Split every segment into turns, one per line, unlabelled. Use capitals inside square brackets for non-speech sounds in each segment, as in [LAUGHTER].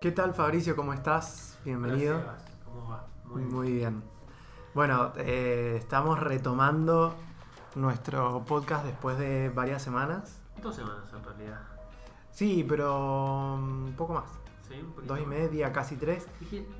¿Qué tal Fabricio? ¿Cómo estás? Bienvenido.
¿Cómo va?
Muy, bien. Bueno, eh, estamos retomando nuestro podcast después de varias semanas.
Dos semanas en realidad.
Sí, pero mm, un poco más.
¿Sí? Un
Dos y
más.
media, casi tres.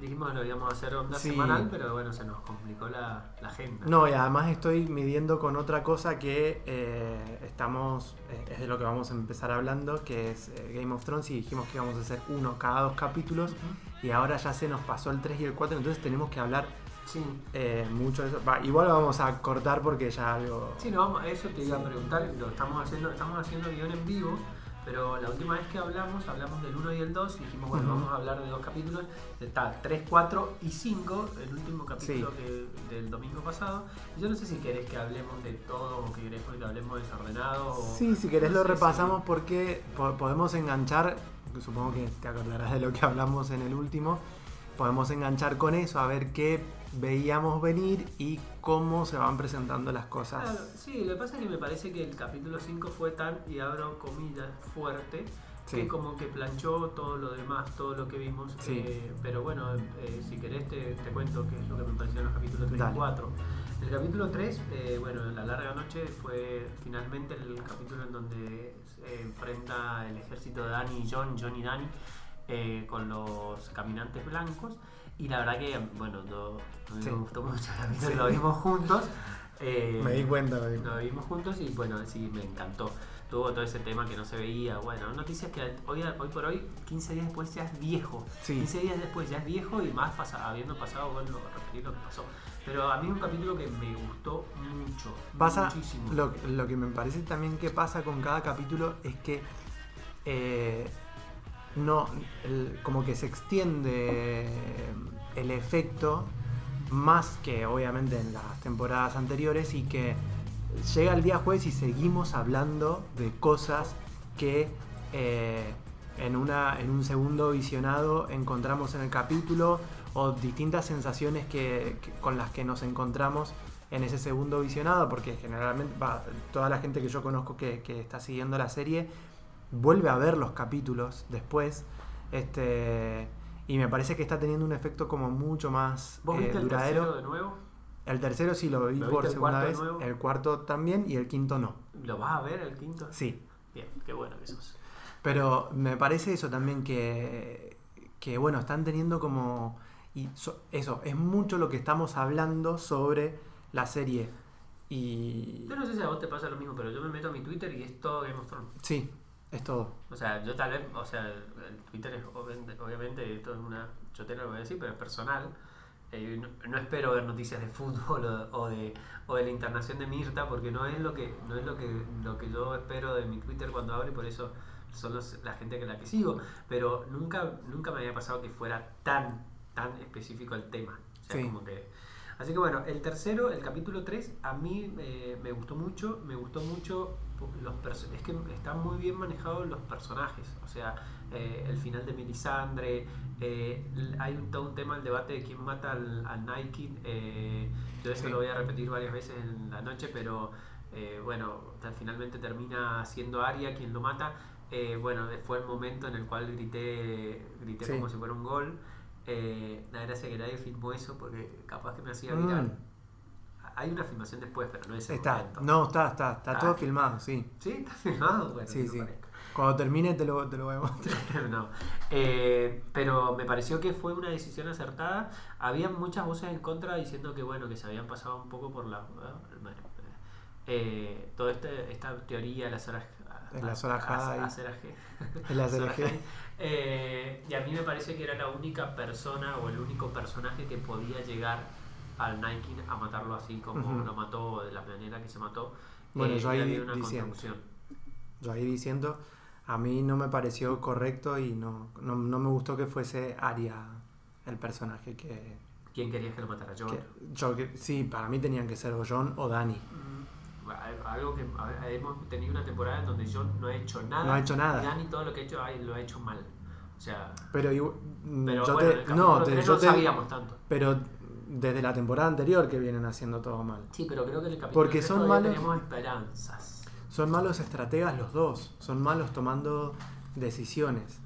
Dijimos que lo íbamos a hacer onda
Sí.
semanal, pero bueno, se nos complicó la, la agenda.
No, y además estoy midiendo con otra cosa que eh, estamos, eh, es de lo que vamos a empezar hablando, que es eh, Game of Thrones y dijimos que íbamos a hacer uno cada dos capítulos
Ujú.
y ahora ya se nos pasó el 3 y el 4, entonces tenemos que hablar
Sí.
eh, mucho de eso. Va, igual lo vamos a cortar porque ya algo...
Sí, no, eso te iba a preguntar, lo estamos haciendo, estamos haciendo guion en vivo, pero la última vez que hablamos, hablamos del 1 y el 2 y dijimos, bueno, vamos a hablar de dos capítulos, está 3, 4 y 5, el último capítulo
Sí.
que- del domingo pasado. Y yo no sé si querés que hablemos de todo o que querés que hablemos desordenado. o-
Sí, si querés
no
lo
si-
repasamos porque po- podemos enganchar, supongo que te acordarás de lo que hablamos en el último, podemos enganchar con eso, a ver qué veíamos venir y cómo se van presentando las cosas.
Claro, sí, lo que pasa es que me parece que el capítulo 5 fue tan, y abro comillas, fuerte,
Sí.
que como que planchó todo lo demás, todo lo que vimos.
Sí.
eh, pero bueno, eh, si querés te, te cuento qué es lo que me pareció en los capítulos 3
Dale.
y 4. El capítulo 3, eh, bueno, La Larga Noche fue finalmente el capítulo en donde se enfrenta el ejército de Dani y John, John y Dani, eh, con los caminantes blancos. Y la verdad que, bueno, no,
Sí.
me gustó mucho capítulo,
Sí.
lo vimos juntos. eh,
me di cuenta, me di cuenta.
lo vimos juntos y bueno, sí, me encantó. Tuvo todo ese tema que no se veía. Bueno, noticias que hoy, hoy por hoy, 15 días después ya es viejo.
Sí.
15 días después ya es viejo y más pasa, habiendo pasado, bueno, repetir lo que pasó. Pero a mí es un capítulo que me gustó mucho.
Pasa,
muchísimo.
lo, lo que me parece también que pasa con cada capítulo es que eh, no, como que se extiende el efecto más que obviamente en las temporadas anteriores y que llega el día jueves y seguimos hablando de cosas que eh, en, una, en un segundo visionado encontramos en el capítulo o distintas sensaciones que, con las que nos encontramos en ese segundo visionado, porque generalmente toda la gente que yo conozco que está siguiendo la serie vuelve a ver los capítulos después. Este, y me parece que está teniendo un efecto como mucho más
¿Vos
eh,
viste el tercero de nuevo?
El tercero sí lo vi
¿Lo
por segunda vez,
nuevo?
el cuarto también y el quinto no.
¿Lo vas a ver el quinto?
Sí,
Bien, qué bueno que sos.
pero me parece eso también que, que bueno, están teniendo como... Y so- eso, es mucho lo que estamos hablando sobre la serie. Y...
Yo no sé si a vos te pasa lo mismo, pero yo me meto a mi Twitter y es todo Game of Thrones.
Sí, es todo.
O sea, yo tal vez, o sea, el Twitter es obviamente, esto es una chotera lo voy a decir, pero es personal. Eh, no, no espero ver noticias de fútbol [LAUGHS] o, o de, o de la internación de Mirta porque no es lo que no es lo que lo que yo espero de mi Twitter cuando abro y por eso son los- la gente que la que sigo. Pero nunca nunca me había pasado que fuera tan tan específico el tema. O sea,
Sí.
como que Así que bueno, el tercero, el capítulo 3, a mí eh, me gustó mucho, me gustó mucho los es que están muy bien manejados los personajes, o sea, eh, el final de Melisandre, eh, hay un, todo un tema, el debate de quién mata al, al Nike, eh, yo eso
Sí.
lo voy a repetir varias veces en la noche, pero eh, bueno, finalmente termina siendo Arya quien lo mata, bueno, fue el momento en el cual grité, grité
Sí.
como si fuera un gol. La gracia que nadie filmó eso porque capaz que me hacía
Mm.
Hay una filmación después, pero no es el
Está,
momento.
no, está, está, está
Ah,
todo filmado, sí.
¿Sí? ¿Está filmado? Bueno,
Sí, sí.
parezco.
Cuando termine te lo, te lo voy a mostrar. [LAUGHS]
no. Eh, pero me pareció que fue una decisión acertada. Había muchas voces en contra diciendo que bueno, que se habían pasado un poco por la bueno, eh, toda este- esta teoría de la Zora
De la.
Azora G.
En la CRG.
High. Eh, y a mí me parece que era la única persona o el único personaje que podía llegar al Nike a matarlo así como
Ujú.
lo mató, de la manera que se mató.
Bueno,
Eh,
yo ahí
había una
diciendo. Yo ahí diciendo, a mí no me pareció correcto y no, no, no me gustó que fuese Aria el personaje que,
¿Quién querías que lo matara? Yo.
que- yo que sí, para mí tenían que ser o John o Dani.
Mm, Algo que a hemos tenido una temporada en donde John no ha hecho nada.
No ha hecho nada.
Y Dani todo lo que ha hecho lo ha hecho mal. O sea,
Pero
pero
yo
bueno, en
te, no, te- yo
no
te-
sabíamos tanto.
pero desde la temporada anterior que vienen haciendo todo mal.
Sí, pero creo que el capítulo
Porque son malos-
tenemos esperanzas.
Son malos estrategas los dos, son malos tomando decisiones.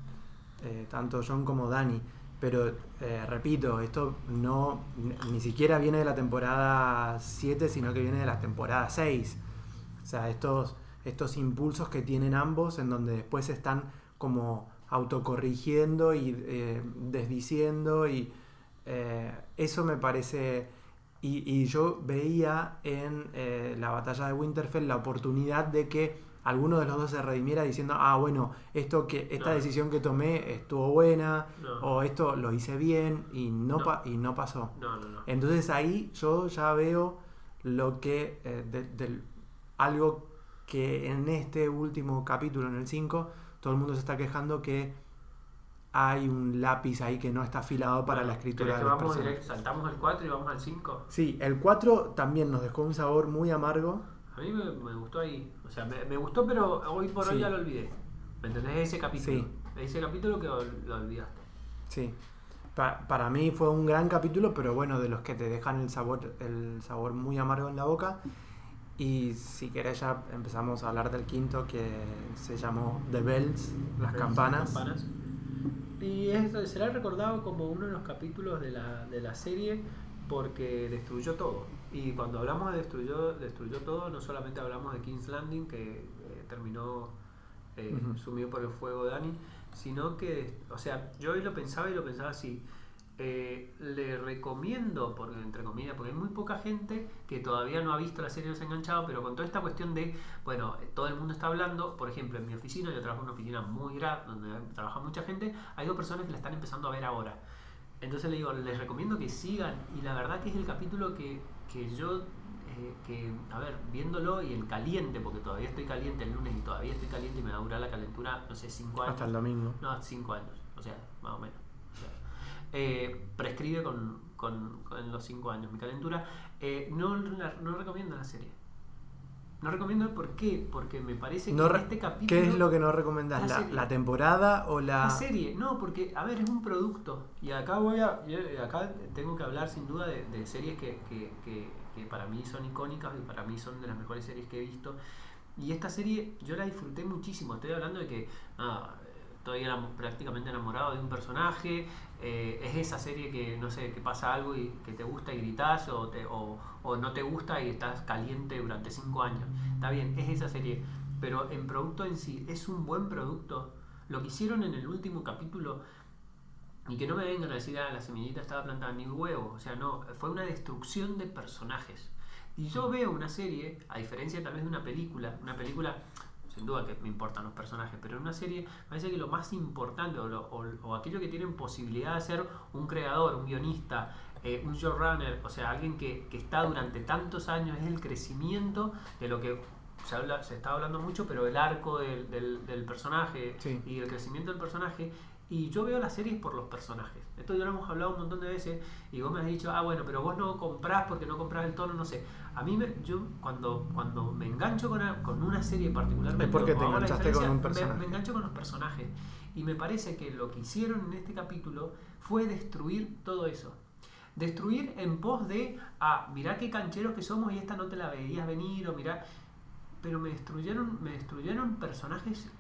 eh, tanto John como Dani. Pero eh, repito, esto no ni siquiera viene de la temporada 7, sino que viene de la temporada 6. O sea, estos, estos impulsos que tienen ambos, en donde después están como autocorrigiendo y eh, desdiciendo, y eh, eso me parece. Y, y yo veía en eh, la batalla de Winterfell la oportunidad de que alguno de los dos se redimiera diciendo, ah, bueno, esto que, esta
No.
decisión que tomé estuvo buena,
No.
o esto lo hice bien, y no,
No.
pa- y no pasó.
No, no, no.
Entonces ahí yo ya veo lo que, eh, de- algo que en este último capítulo, en el 5, todo el mundo se está quejando que hay un lápiz ahí que no está afilado para
Bueno,
la escritura
¿querés
de
que
los
vamos
personajes.
direct- saltamos al 4 y vamos al 5?
Sí, el 4 también nos dejó un sabor muy amargo.
A mí me, me gustó ahí. O sea, me, me gustó, pero hoy por hoy
Sí.
ya lo olvidé. ¿Me entendés? Ese capítulo.
Sí.
Ese capítulo que lo olvidaste.
Sí. Pa- para mí fue un gran capítulo, pero bueno, de los que te dejan el sabor, el sabor muy amargo en la boca. Y si querés ya empezamos a hablar del quinto que se llamó The Bells, las
Las
campanas.
campanas. Y es- será recordado como uno de los capítulos de la, de la serie porque destruyó todo. Y cuando hablamos de destruyó, destruyó todo, no solamente hablamos de King's Landing, que eh, terminó eh, sumido por el fuego Dani, sino que, o sea, yo hoy lo pensaba y lo pensaba así. Eh, le recomiendo, porque, entre comillas, porque hay muy poca gente que todavía no ha visto la serie, no se ha enganchado, pero con toda esta cuestión de, bueno, todo el mundo está hablando, por ejemplo, en mi oficina, yo trabajo en una oficina muy grande, donde trabaja mucha gente, hay dos personas que la están empezando a ver ahora. Entonces le digo, les recomiendo que sigan, y la verdad que es el capítulo que, que yo, eh, que, a ver, viéndolo y en caliente, porque todavía estoy caliente el lunes y todavía estoy caliente y me va a durar la calentura, no sé, cinco años.
Hasta el domingo.
No, cinco años, o sea, más o menos. Eh, prescribe con, con, con los cinco años mi calentura. Eh, no, no recomiendo la serie. No recomiendo, ¿por qué? Porque me parece que
No
en este capítulo...
¿Qué es lo que no recomendás?
La
¿La, temporada o la.?
La serie, no, porque, a ver, es un producto. Y acá voy a. eh, acá tengo que hablar sin duda de, de series que, que, que, que para mí son icónicas y para mí son de las mejores series que he visto. Y esta serie yo la disfruté muchísimo. Estoy hablando de que eh, estoy prácticamente enamorado de un personaje. eh, es esa serie que, no sé, que pasa algo y que te gusta y gritas o, te, o, o no te gusta y estás caliente durante cinco años. Está bien, es esa serie. Pero en producto en sí, es un buen producto. Lo que hicieron en el último capítulo y que no me vengan a decir, ah, la semillita estaba plantada en mi huevo. O sea, no, fue una destrucción de personajes. Y yo veo una serie, a diferencia tal vez de una película, una película, sin duda que me importan los personajes, pero en una serie parece que lo más importante o, lo- o- o aquello que tienen posibilidad de ser un creador, un guionista, eh, un showrunner, o sea, alguien que, que está durante tantos años, es el crecimiento de lo que se, habla, se está hablando mucho, pero el arco del, del- del personaje
Sí.
y el crecimiento del personaje. Y yo veo las series por los personajes. Esto ya lo hemos hablado un montón de veces y vos me has dicho, ah, bueno, pero vos no comprás porque no comprás el tono, no sé. A mí, me, yo cuando, cuando me engancho con, a- con una serie particularmente,
Es porque te enganchaste con un
me-
personaje.
Me, engancho con los personajes. Y me parece que lo que hicieron en este capítulo fue destruir todo eso. Destruir en pos de, ah, mirá qué cancheros que somos y esta no te la veías venir, o mirá. Pero me destruyeron, me destruyeron personajes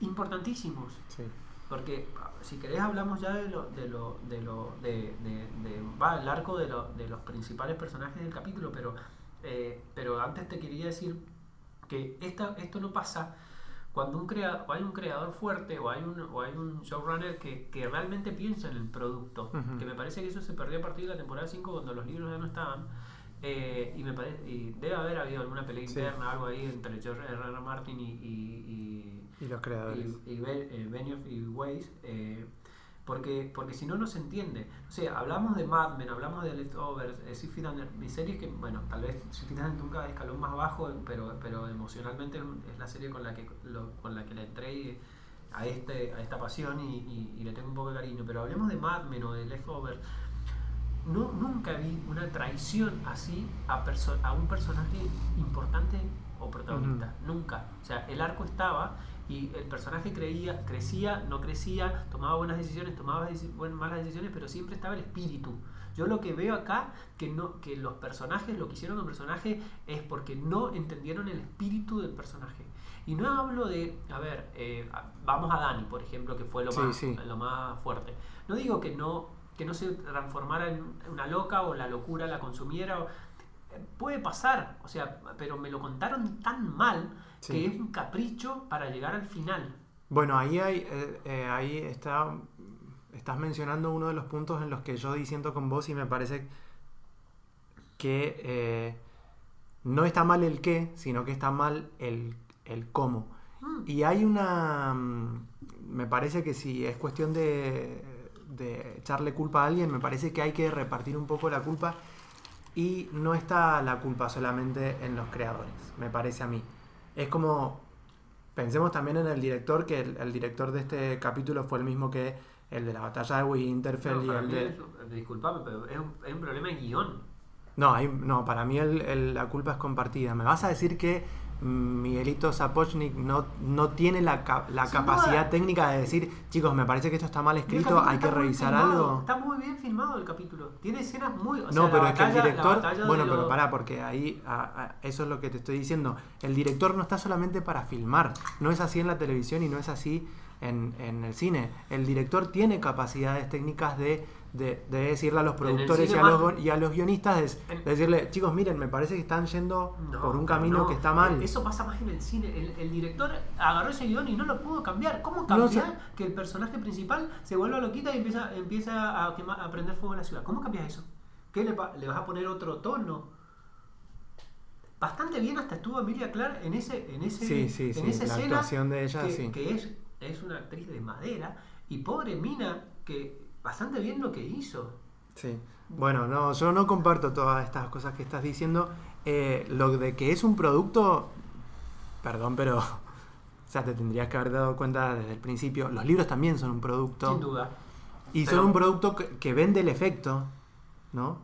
importantísimos.
Sí.
Porque ah, si querés hablamos ya de lo, de lo, de lo, de, de- va, el arco de, lo- de los principales personajes del capítulo, pero, eh, pero antes te quería decir que esta, esto no pasa cuando un crea, o hay un creador fuerte o hay un, o hay un showrunner que, que realmente piensa en el producto. Que me parece que eso se perdió a partir de la temporada 5 cuando los libros ya no estaban. Eh, y me parece y debe haber habido alguna pelea
Sí.
interna, algo ahí entre George R. R. Martin y- y- y
Y los creadores.
y, y eh, Benioff y Weiss, eh, porque, porque si no, no se entiende. O sea, hablamos de Mad Men, hablamos de Leftovers, eh, Under, mis series que, bueno, tal vez Under nunca escalón más bajo, pero, pero emocionalmente es la serie con la que, lo- con la que le entré a, este, a esta pasión y, y- y le tengo un poco de cariño. Pero hablemos de Mad Men o de Leftovers. No, nunca vi una traición así a, perso- a un personaje importante o protagonista, nunca. O sea, el arco estaba y el personaje creía, crecía, no crecía, tomaba buenas decisiones, tomaba malas decisiones, pero siempre estaba el espíritu. Yo lo que veo acá, que, no, que los personajes, lo que hicieron con personaje, es porque no entendieron el espíritu del personaje. Y no hablo de, a ver, eh, vamos a Dani, por ejemplo, que fue lo, más, lo más fuerte. No digo que no, que no se transformara en una loca o la locura la consumiera. puede pasar, o sea, pero me lo contaron tan mal que es un capricho para llegar al final.
Bueno, ahí, hay, eh, eh, ahí está, estás mencionando uno de los puntos en los que yo disiento con vos y me parece que eh, no está mal el qué, sino que está mal el, el cómo. Mm. Y hay una... Mm, me parece que si es cuestión de, de echarle culpa a alguien, me parece que hay que repartir un poco la culpa y no está la culpa solamente en los creadores, me parece a mí es como, pensemos también en el director, que el, director de este capítulo fue el mismo que el de la batalla de Winterfell y el de...
disculpame, pero es un, es un problema de guion.
No, hay, no, para mí la culpa es compartida. ¿Me vas a decir que Miguelito Sapochnik no, no tiene la, la capacidad técnica de decir, chicos, me parece que esto está mal escrito, hay que revisar algo.
Está muy bien filmado el capítulo, tiene escenas muy...
no, pero es que el director... Bueno, pero pará, porque ahí eso es lo que te estoy diciendo. El director no está solamente para filmar, no es así en la televisión y no es así en, en el cine. El director tiene capacidades técnicas de de, decirle a los productores y a los, y a los, guionistas, de, decirle, chicos, miren, me parece que están yendo por un camino que está mal.
Eso pasa más en el cine. El, director agarró ese guion y no lo pudo cambiar. ¿Cómo cambiar que el personaje principal se vuelva loquita y empieza, empieza a, quemar, a prender fuego en la ciudad? ¿Cómo cambias eso? ¿Qué le, le vas a poner otro tono? Bastante bien hasta estuvo Emilia Clark en ese en ese en esa
la actuación de ella,
que, que es, es una actriz de madera y pobre Mina que bastante bien lo que hizo.
Sí. Bueno, no, yo no comparto todas estas cosas que estás diciendo. Eh, lo de que es un producto, perdón, pero [LAUGHS] o sea, te tendrías que haber dado cuenta desde el principio. Los libros también son un producto.
Sin duda.
Y son un producto que, vende el efecto, ¿no?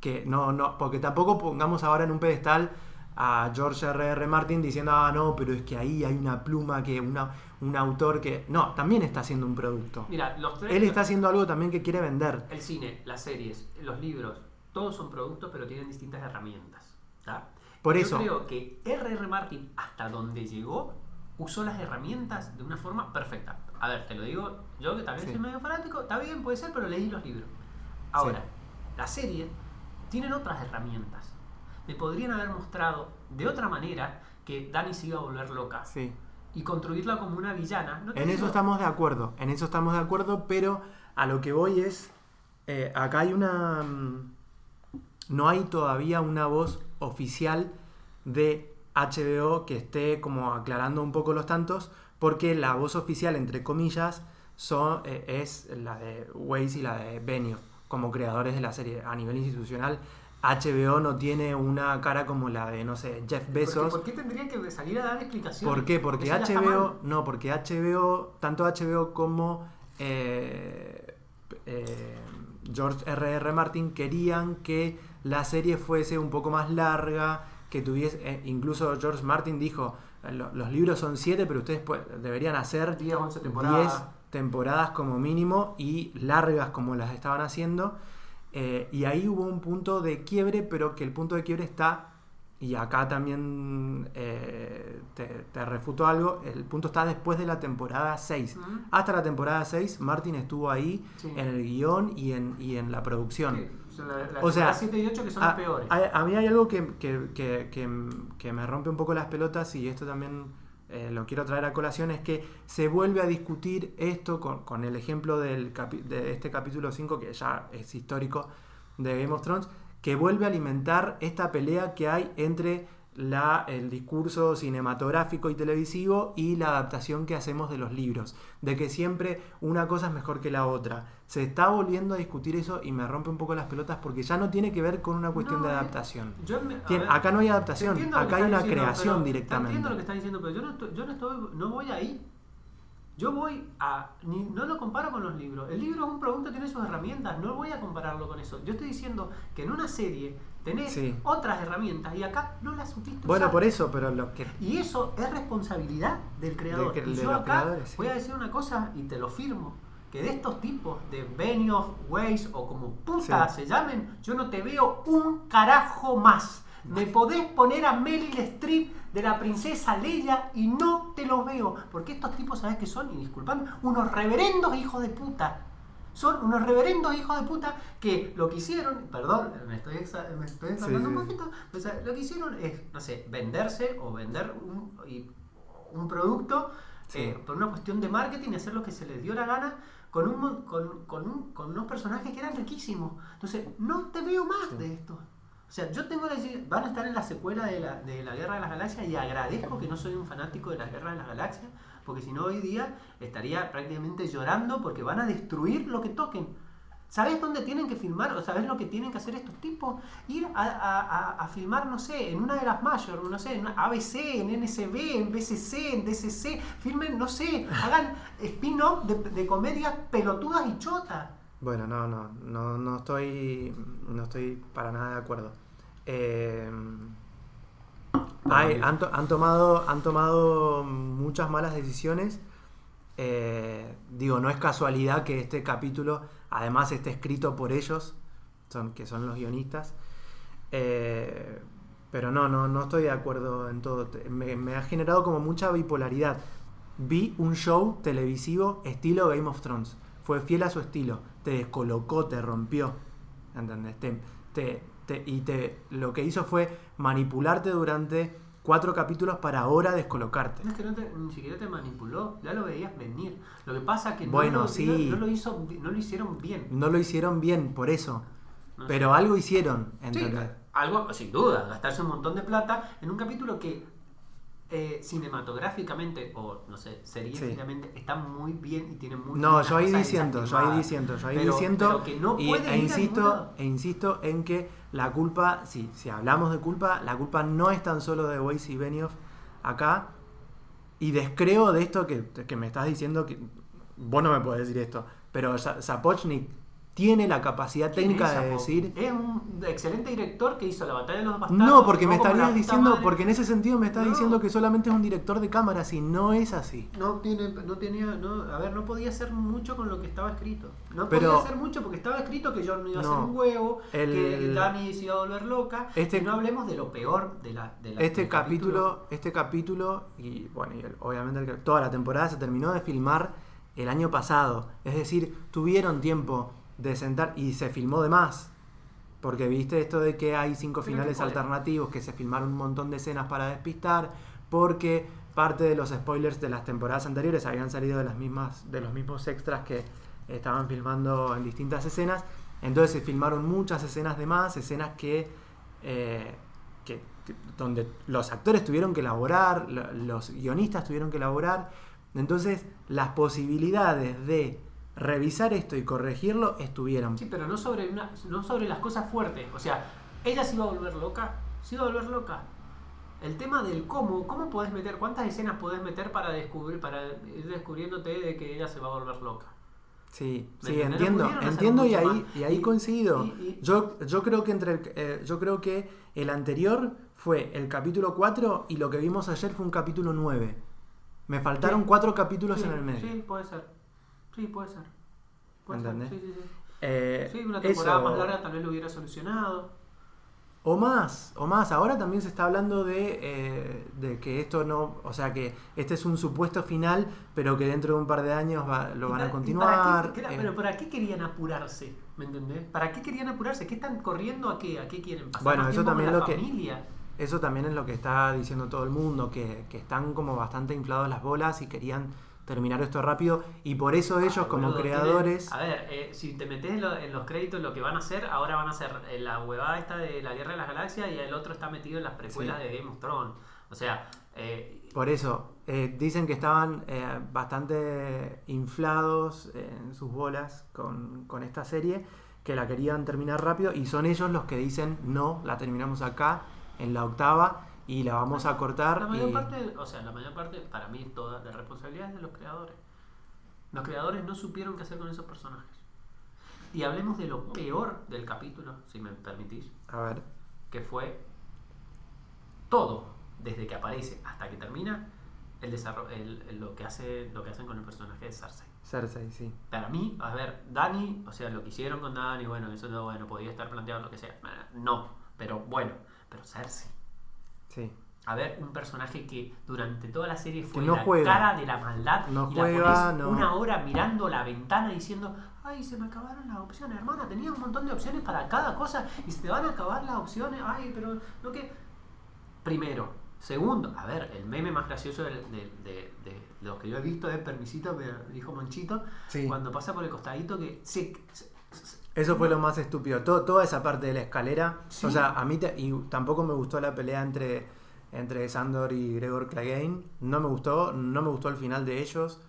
Que no, no, porque tampoco pongamos ahora en un pedestal a George R.R. R. Martin diciendo, ah, no, pero es que ahí hay una pluma que, una, un autor que. No, también está haciendo un producto.
Mira, los tres,
Él está haciendo algo también que quiere vender.
El cine, las series, los libros, todos son productos, pero tienen distintas herramientas.
Por
Yo
eso.
creo que R.R. Martin, hasta donde llegó, usó las herramientas de una forma perfecta. A ver, te lo digo yo que también soy medio fanático, está bien, puede ser, pero leí los libros. Ahora, la serie tienen otras herramientas. Me podrían haber mostrado de otra manera que Dani se iba a volver loca.
Sí
y construirla como una villana.
en eso estamos de acuerdo, en eso estamos de acuerdo, pero a lo que voy es, eh, acá hay una... Mm, no hay todavía una voz oficial de HBO que esté como aclarando un poco los tantos, porque la voz oficial, entre comillas, son, eh, es la de Weiss y la de Benioff, como creadores de la serie a nivel institucional. HBO no tiene una cara como la de, no sé, Jeff Bezos.
¿Por qué, tendría que salir a dar explicaciones?
¿Por qué? Porque, HBO, no, porque HBO, tanto HBO como eh, eh, George R.R. R. Martin querían que la serie fuese un poco más larga, que tuviese, eh, incluso George Martin dijo, los libros son siete, pero ustedes deberían hacer 10 temporadas. temporadas como mínimo y largas como las estaban haciendo. Eh, y ahí hubo un punto de quiebre, pero que el punto de quiebre está, y acá también eh, te, refuto algo, el punto está después de la temporada 6. Hasta la temporada 6, Martin estuvo ahí en el guion y en, y en la producción.
o sea, 7 y 8 que son a, peores.
A, mí hay algo que, que me rompe un poco las pelotas y esto también eh, lo quiero traer a colación, es que se vuelve a discutir esto con, el ejemplo de este capítulo 5, que ya es histórico de Game of Thrones, que vuelve a alimentar esta pelea que hay entre la, el discurso cinematográfico y televisivo y la adaptación que hacemos de los libros, de que siempre una cosa es mejor que la otra. Se está volviendo a discutir eso y me rompe un poco las pelotas porque ya no tiene que ver con una cuestión de eh, adaptación. acá no hay adaptación, acá hay una creación directamente.
Entiendo lo que está diciendo, pero yo no, yo no, estoy, no voy ahí. Yo voy a. ni- no lo comparo con los libros. El libro es un producto, tiene sus herramientas. No voy a compararlo con eso. Yo estoy diciendo que en una serie tenés
Sí.
otras herramientas y acá no las supiste
Bueno,
usar.
por eso, pero lo que.
Y eso es responsabilidad del creador.
De
yo acá
sí.
voy a decir una cosa y te lo firmo. Que de estos tipos, de Benioff, Weiss o como puta
Sí.
se llamen, yo no te veo un carajo más. Me podés poner a Meryl Streep de la princesa Leia y no te lo veo. Porque estos tipos, ¿sabes qué son? Y disculpame, unos reverendos hijos de puta. Son unos reverendos hijos de puta que lo que hicieron, perdón, me estoy, exa- me estoy exagerando
sí.
un poquito, lo que hicieron es, no sé, venderse o vender un, y- un producto
Sí.
eh, por una cuestión de marketing y hacer lo que se les dio la gana con, un, con, con un- con unos personajes que eran riquísimos. Entonces, no te veo más
Sí.
de esto. O sea, yo tengo la van a estar en la secuela de la, de la Guerra de las Galaxias y agradezco que no soy un fanático de la Guerra de las Galaxias, porque si no hoy día estaría prácticamente llorando porque van a destruir lo que toquen. ¿Sabes dónde tienen que filmar? ¿O sabes lo que tienen que hacer estos tipos? Ir a, a- a- filmar, no sé, en una de las mayores, no sé, en ABC, en NSB, en BCC, en DCC, filmen, no sé, hagan spin-off de comedias pelotudas y chotas.
Bueno, no, no, no, no estoy, no estoy para nada de acuerdo. Eh, hay- han, to- han tomado, han tomado muchas malas decisiones. Eh, digo, no es casualidad que este capítulo, además, esté escrito por ellos, son, que son los guionistas. Eh, pero no, no, no estoy de acuerdo en todo. Me, me ha generado como mucha bipolaridad. Vi un show televisivo estilo Game of Thrones. Fue fiel a su estilo. Te descolocó, te rompió. ¿Entendés? Te, te- te- y te, lo que hizo fue manipularte durante cuatro capítulos para ahora descolocarte.
No es que no te- ni siquiera te manipuló, ya lo veías venir. Lo que pasa es que
Bueno,
no, lo,
sí.
no, no lo hizo, no lo hicieron bien.
No lo hicieron bien, por eso.
No
Pero
sé.
algo hicieron,
Sí,
¿entendés?
algo, sin duda, gastarse un montón de plata en un capítulo que eh, cinematográficamente o no sé, seriamente está muy bien y tiene muy
No, yo ahí disiento, yo ahí disiento, yo ahí
Pero-
disiento
pero que no
y-
puede
e insisto, e insisto en que la culpa, sí, si hablamos de culpa, la culpa no es tan solo de Weiss y Benioff acá y descreo de esto que, que me estás diciendo que vos no me podés decir esto, pero Sapochnik tiene la capacidad
¿Quién
técnica de decir
Es un excelente director que hizo La Batalla de los Bastardos.
no, porque me estarías diciendo,
madre.
porque en ese sentido me estás
No.
diciendo que solamente es un director de cámaras y no es así.
No, tiene, no tenía, no, a ver, no podía hacer mucho con lo que estaba escrito. No
Pero-
podía hacer mucho porque estaba escrito que John no iba a
No.
ser un huevo,
El-
que Dani se iba a volver loca.
Este-
y no hablemos de lo peor de la, de la
Este capítulo, este capítulo, y bueno, y el- obviamente el toda la temporada se terminó de filmar el año pasado. Es decir, tuvieron tiempo de sentar y se filmó de más. Porque viste esto de que hay cinco finales alternativos, que se filmaron un montón de escenas para despistar, porque parte de los spoilers de las temporadas anteriores habían salido de las mismas, de los mismos extras que estaban filmando en distintas escenas. Entonces se filmaron muchas escenas de más, escenas que, eh, que- donde los actores tuvieron que elaborar, lo- los guionistas tuvieron que elaborar. Entonces las posibilidades de revisar esto y corregirlo estuvieron.
Sí, pero no sobre, una, no sobre las cosas fuertes. O sea, ella se iba a volver loca. Se iba a volver loca. El tema del cómo, cómo podés meter, cuántas escenas podés meter para descubrir, para ir descubriéndote de que ella se va a volver loca.
Sí,
¿Me
sí?
No
entiendo, entiendo y ahí, y ahí
Y-
coincido.
y-
yo, yo creo que entre el- eh, yo creo que el anterior fue el capítulo 4 y lo que vimos ayer fue un capítulo 9. Me faltaron
Sí.
cuatro capítulos
Sí,
en el medio.
Sí, puede ser. Sí, puede ser. Puede ser.
¿Entendés?
Sí, sí, sí.
Eh,
Sí, una temporada
eso-
más larga tal vez lo hubiera solucionado.
O más, o más. Ahora también se está hablando de, eh, de que esto no, o sea que este es un supuesto final, pero que dentro de un par de años va- lo
¿Y
van
para-
a continuar.
para qué-
eh,
pero ¿para qué querían apurarse? ¿Me entendés? ¿Para qué querían apurarse? ¿Qué están corriendo a qué? ¿A qué quieren pasar?
Bueno,
más
eso
con
también
la
lo que-
familia?
Eso también es lo que está diciendo todo el mundo, que, que están como bastante inflados las bolas y querían terminar esto rápido. Y por eso ellos
Ay,
como
boludo,
creadores...
tienen- a ver, eh, si te metes en, lo- en los créditos, lo que van a hacer, ahora van a hacer eh, la huevada esta de la Guerra de las Galaxias y el otro está metido en las precuelas
Sí.
de Game of Thrones. O sea, eh,
Por eso, eh, dicen que estaban bastante inflados en sus bolas con, con esta serie, que la querían terminar rápido y son ellos los que dicen, no, la terminamos acá, en la octava, y la vamos a cortar.
la mayor
y-
parte, o sea, la mayor parte, para mí, toda la responsabilidad es de los creadores. Los creadores no supieron qué hacer con esos personajes. Y hablemos de lo peor del capítulo, si me permitís,
A ver.
que fue todo, desde que aparece hasta que termina, el desarrollo, el- el- lo, que hace, lo que hacen con el personaje de Cersei.
Cersei, sí.
Para mí, a ver, Dani, o sea, lo que hicieron con Dani, bueno, eso no, bueno, podía estar planteado lo que sea. No, pero bueno, pero Cersei.
Sí.
A ver, un personaje que durante toda la serie fue
no
la
juega.
cara de la maldad
No
y la
no-
una hora mirando la ventana diciendo, ay, se me acabaron las opciones, hermana, tenía un montón de opciones para cada cosa y se te van a acabar las opciones, ay, pero no que... Primero. Segundo, a ver, el meme más gracioso de, de- de- de los que yo he visto es Permisito, me dijo Monchito,
Sí.
cuando pasa por el costadito que se-
Eso fue lo más estúpido. Todo, toda esa parte de la escalera.
Sí.
O sea, a mí te- y tampoco me gustó la pelea entre, entre Sandor y Gregor Clegane. No me gustó. No me gustó el final de ellos.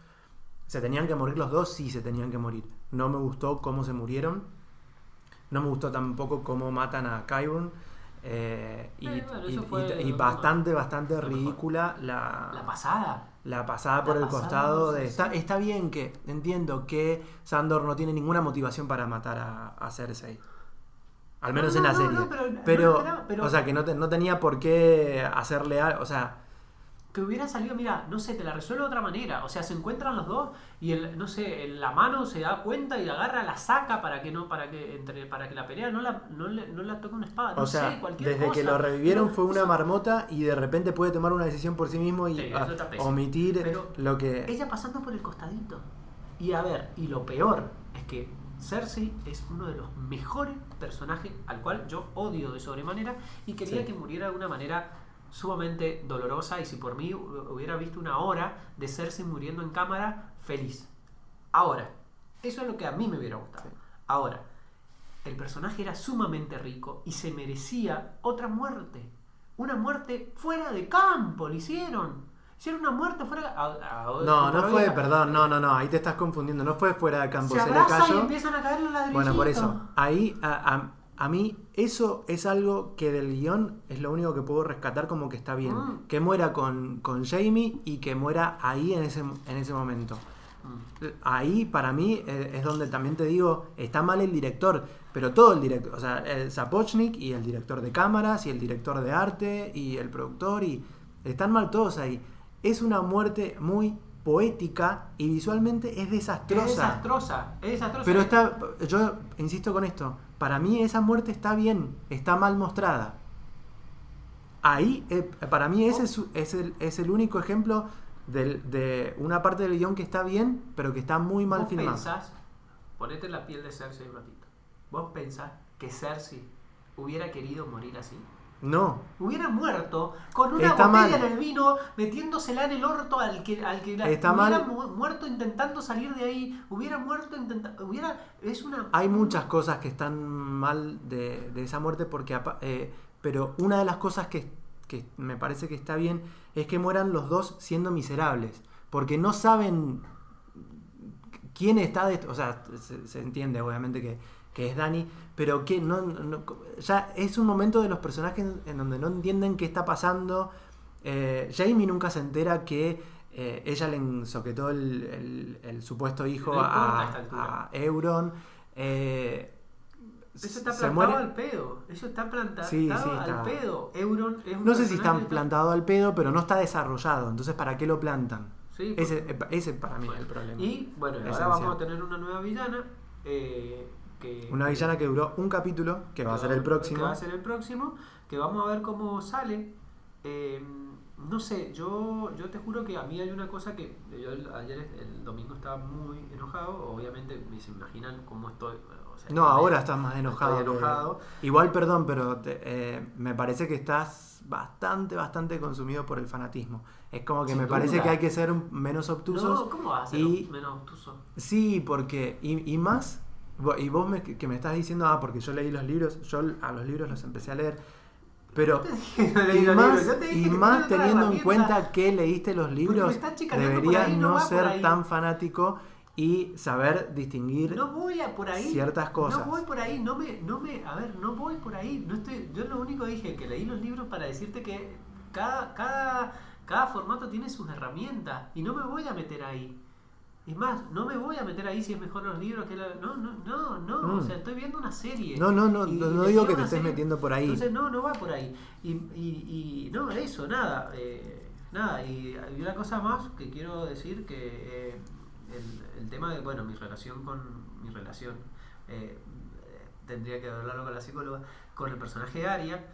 ¿Se tenían que morir los dos? Sí, se tenían que morir. No me gustó cómo se murieron. No me gustó tampoco cómo matan a Qyburn. Eh, y,
Eh, bueno,
y- bastante, bastante ridícula la,
La pasada.
La pasada
La
por el
pasada,
costado de... Está, está bien que entiendo que Sandor no tiene ninguna motivación para matar a, a Cersei. Al menos
No,
en la
no,
serie.
no, pero-
pero, o sea, que no, te- no tenía por qué hacerle algo. O sea,
que hubiera salido, mira, no sé, te la resuelve de otra manera. O sea, se encuentran los dos y el, no sé, la mano se da cuenta y la agarra, la saca para que no, para que entre, para que la pelea no la, no le- no la toque una espada. No
o sea
sé, cualquier
desde que lo revivieron fue una marmota y de repente puede tomar una decisión por sí mismo y
Sí,
ah, omitir
Pero
lo que...
Ella pasando por el costadito. Y a ver, y lo peor es que Cersei es uno de los mejores personajes al cual yo odio de sobremanera y quería
Sí.
que muriera de una manera sumamente dolorosa y si por mí hu- hubiera visto una hora de Cersei muriendo en cámara, feliz. Ahora, eso es lo que a mí me hubiera gustado.
Sí.
Ahora, el personaje era sumamente rico y se merecía otra muerte. Una muerte fuera de campo, le hicieron. Hicieron una muerte fuera a- a-
No, no fue, perdón, no, no, no, ahí te estás confundiendo, no fue fuera de campo,
Se
se, le
abrazan y
cayó.
empiezan a caer los.
Bueno, por eso, ahí a, a- mí eso es algo que del guion es lo único que puedo rescatar como que está bien.
Mm.
Que muera con, con Jamie y que muera ahí en ese, en ese momento.
Mm.
Ahí para mí eh, es donde también te digo, está mal el director, pero todo el director, o sea, el Zapochnik y el director de cámaras y el director de arte y el productor y están mal todos ahí. Es una muerte muy poética y visualmente es desastrosa.
Es desastrosa, es desastrosa.
Pero está, yo insisto con esto, para mí esa muerte está bien, está mal mostrada. Ahí, eh, para mí ese es, es el, es el único ejemplo del- de una parte del guion que está bien, pero que está muy mal
¿Vos
filmada.
pensás, ponete la piel de Cersei un ratito, vos pensás que Cersei hubiera querido morir así?
No,
Hubiera muerto con una
Está
botella
mal.
en el vino, metiéndosela en el orto al que, al que la,
Está
hubiera
mal.
mu- muerto intentando salir de ahí, hubiera muerto intentando, hubiera, es una...
hay muchas cosas que están mal de, de esa muerte, porque apa- eh, pero una de las cosas que, que me parece que está bien es que mueran los dos siendo miserables, porque no saben quién está de o sea se, se entiende obviamente que, que es Dani pero que no, no- ya es un momento de los personajes en donde no entienden qué está pasando Eh, Jamie nunca se entera que eh, ella le ensoquetó el, el- el supuesto hijo
No a
a, Euron Eh,
Eso está plantado al pedo, eso está plantado
Sí, sí,
al pedo. Euron es un
no sé si está plantado al pedo pero no está desarrollado entonces ¿para qué lo plantan?
Sí,
Ese, ese para mí es el problema
Y bueno, ahora
Esencial.
vamos a tener una nueva villana. eh, que,
Una villana que duró un capítulo, que va a ser el
Que
próximo.
va a ser el próximo. Que vamos a ver cómo sale. Eh, no sé, yo, yo te juro que a mí hay una cosa que. Yo el- ayer, el domingo, estaba muy enojado. Obviamente, me se imaginan cómo estoy. o sea,
No, ahora estás más enojado. Que-. Igual, perdón, pero te- eh, me parece que estás bastante, bastante consumido por el fanatismo. Es como que
Sin
me parece que hay que ser menos obtusos.
No, ¿cómo va a ser
y-
menos obtuso?
Sí, porque. Y, y más. Y vos me- que me estás diciendo, ah, porque yo leí los libros, yo a los libros los empecé a leer. Pero. Y más, y más teniendo en cuenta que leíste los libros, deberías
no
ser tan fanático y saber distinguir
No voy a por ahí.
ciertas cosas.
No voy por ahí, no me, no me, a ver, no voy por ahí. No estoy, yo lo único que dije que leí los libros para decirte que cada, cada, cada formato tiene sus herramientas y no me voy a meter ahí. Y más, no me voy a meter ahí si es mejor los libros que la... No, no, no, no.
Mm.
O sea, estoy viendo una serie.
No, no, no,
Y-
no, digo que te estés
serie.
metiendo por ahí.
Entonces, no, no va por ahí. Y, y, y no, eso, nada. eh, nada, y hay una cosa más que quiero decir que eh, el, el tema de, bueno, mi relación con mi relación, eh, tendría que hablarlo con la psicóloga, con el personaje de Aria,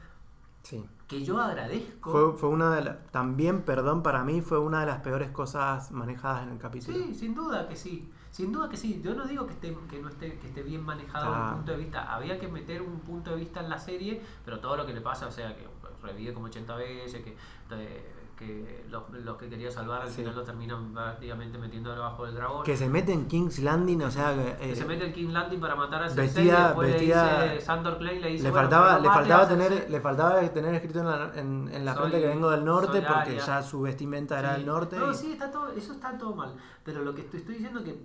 Sí.
que yo agradezco.
Fue, fue una de las. También, perdón, para mí fue una de las peores cosas manejadas en el capítulo.
Sí, sin duda que sí. Sin duda que sí. Yo no digo que esté, que no esté, que esté bien manejado desde un punto de vista. Había que meter un punto de vista en la serie, pero todo lo que le pasa, o sea, que revive como 80 veces, que, eh, que los, los que quería salvar al
Sí.
final lo terminan prácticamente metiendo debajo del dragón.
Que se mete en King's Landing, o sea. que,
Que
eh,
se mete el King Landing para matar a Cersei
vestida-
y después
vestida-
le dice Sandor Clay le dice
le
"Bueno,
faltaba, le faltaba tener,
Cersei".
le faltaba tener escrito en la, en, en la
Soy-
frente que vengo del norte, porque ya su vestimenta era del norte.
No,
y-
sí, está todo, eso está todo mal. Pero lo que te estoy diciendo que